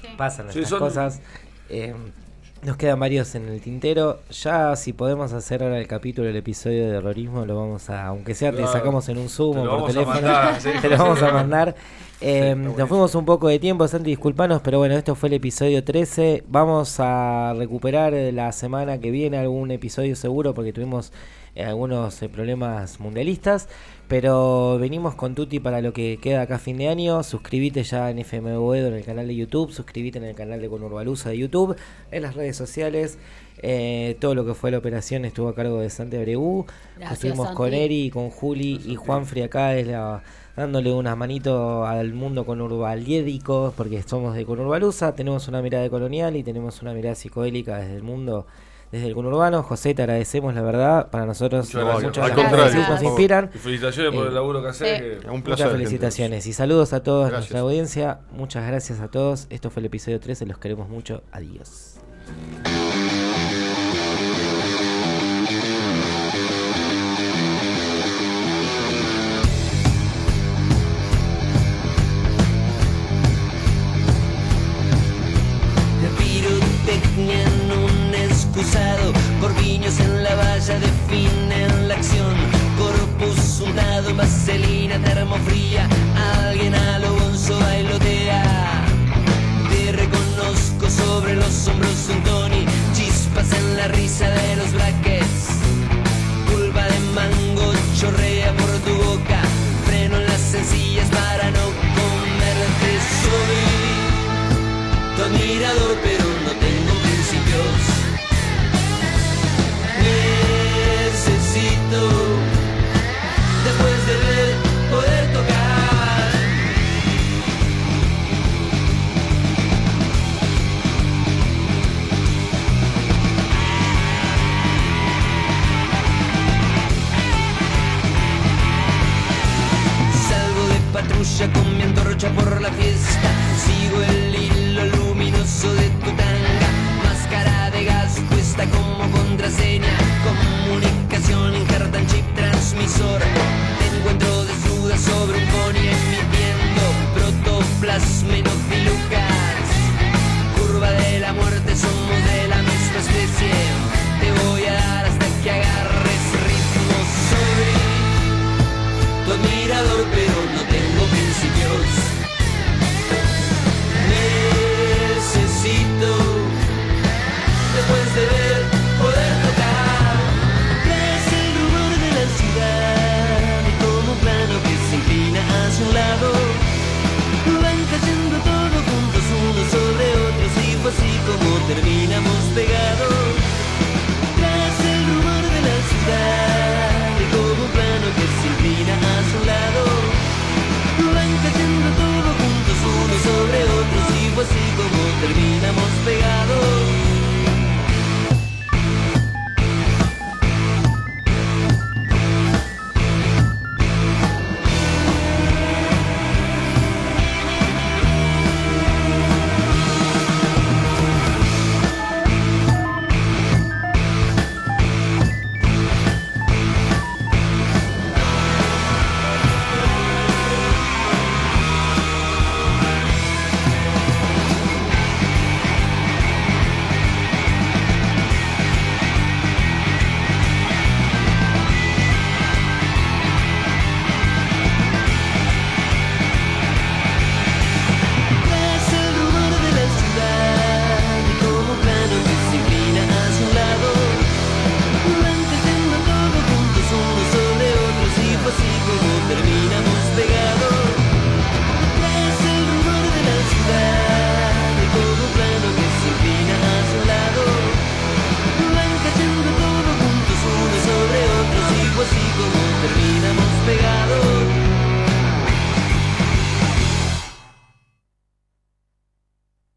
Sí. pasan Sí, estas son- cosas. Eh, nos quedan varios en el tintero. Ya si podemos hacer ahora el capítulo, el episodio de terrorismo, lo vamos a, aunque sea te sacamos en un Zoom o por teléfono, mandar, <laughs> sí. te lo vamos a mandar. <laughs> Eh, nos fuimos un poco de tiempo, Santi, disculpanos, pero bueno, esto fue el episodio 13. Vamos a recuperar la semana que viene algún episodio seguro porque tuvimos eh, algunos eh, problemas mundialistas. Pero venimos con Tuti para lo que queda acá a fin de año. Suscríbete ya en FM Boedo en el canal de YouTube. Suscríbete en el canal de Conurbaluza de YouTube. En las redes sociales. Eh, todo lo que fue la operación estuvo a cargo de Santi Abreu. Gracias, Estuvimos Santi. con Eri, con Juli y Juan acá es la- dándole unas manitos al mundo conurbaliédico, porque somos de Conurbaluza, tenemos una mirada colonial y tenemos una mirada psicodélica desde el mundo, desde el conurbano. José, te agradecemos la verdad, para nosotros Muchas gracias. muchas Al gracias, nos inspiran. Y felicitaciones por Eh, el laburo que haces. Un Muchas placer. gente. felicitaciones y saludos a toda Gracias. nuestra audiencia. Muchas gracias a todos. Esto fue el episodio 13. Los queremos mucho. Adiós. Un excusado, por viños en la valla definen la acción. Corpus untado, vaselina termofría,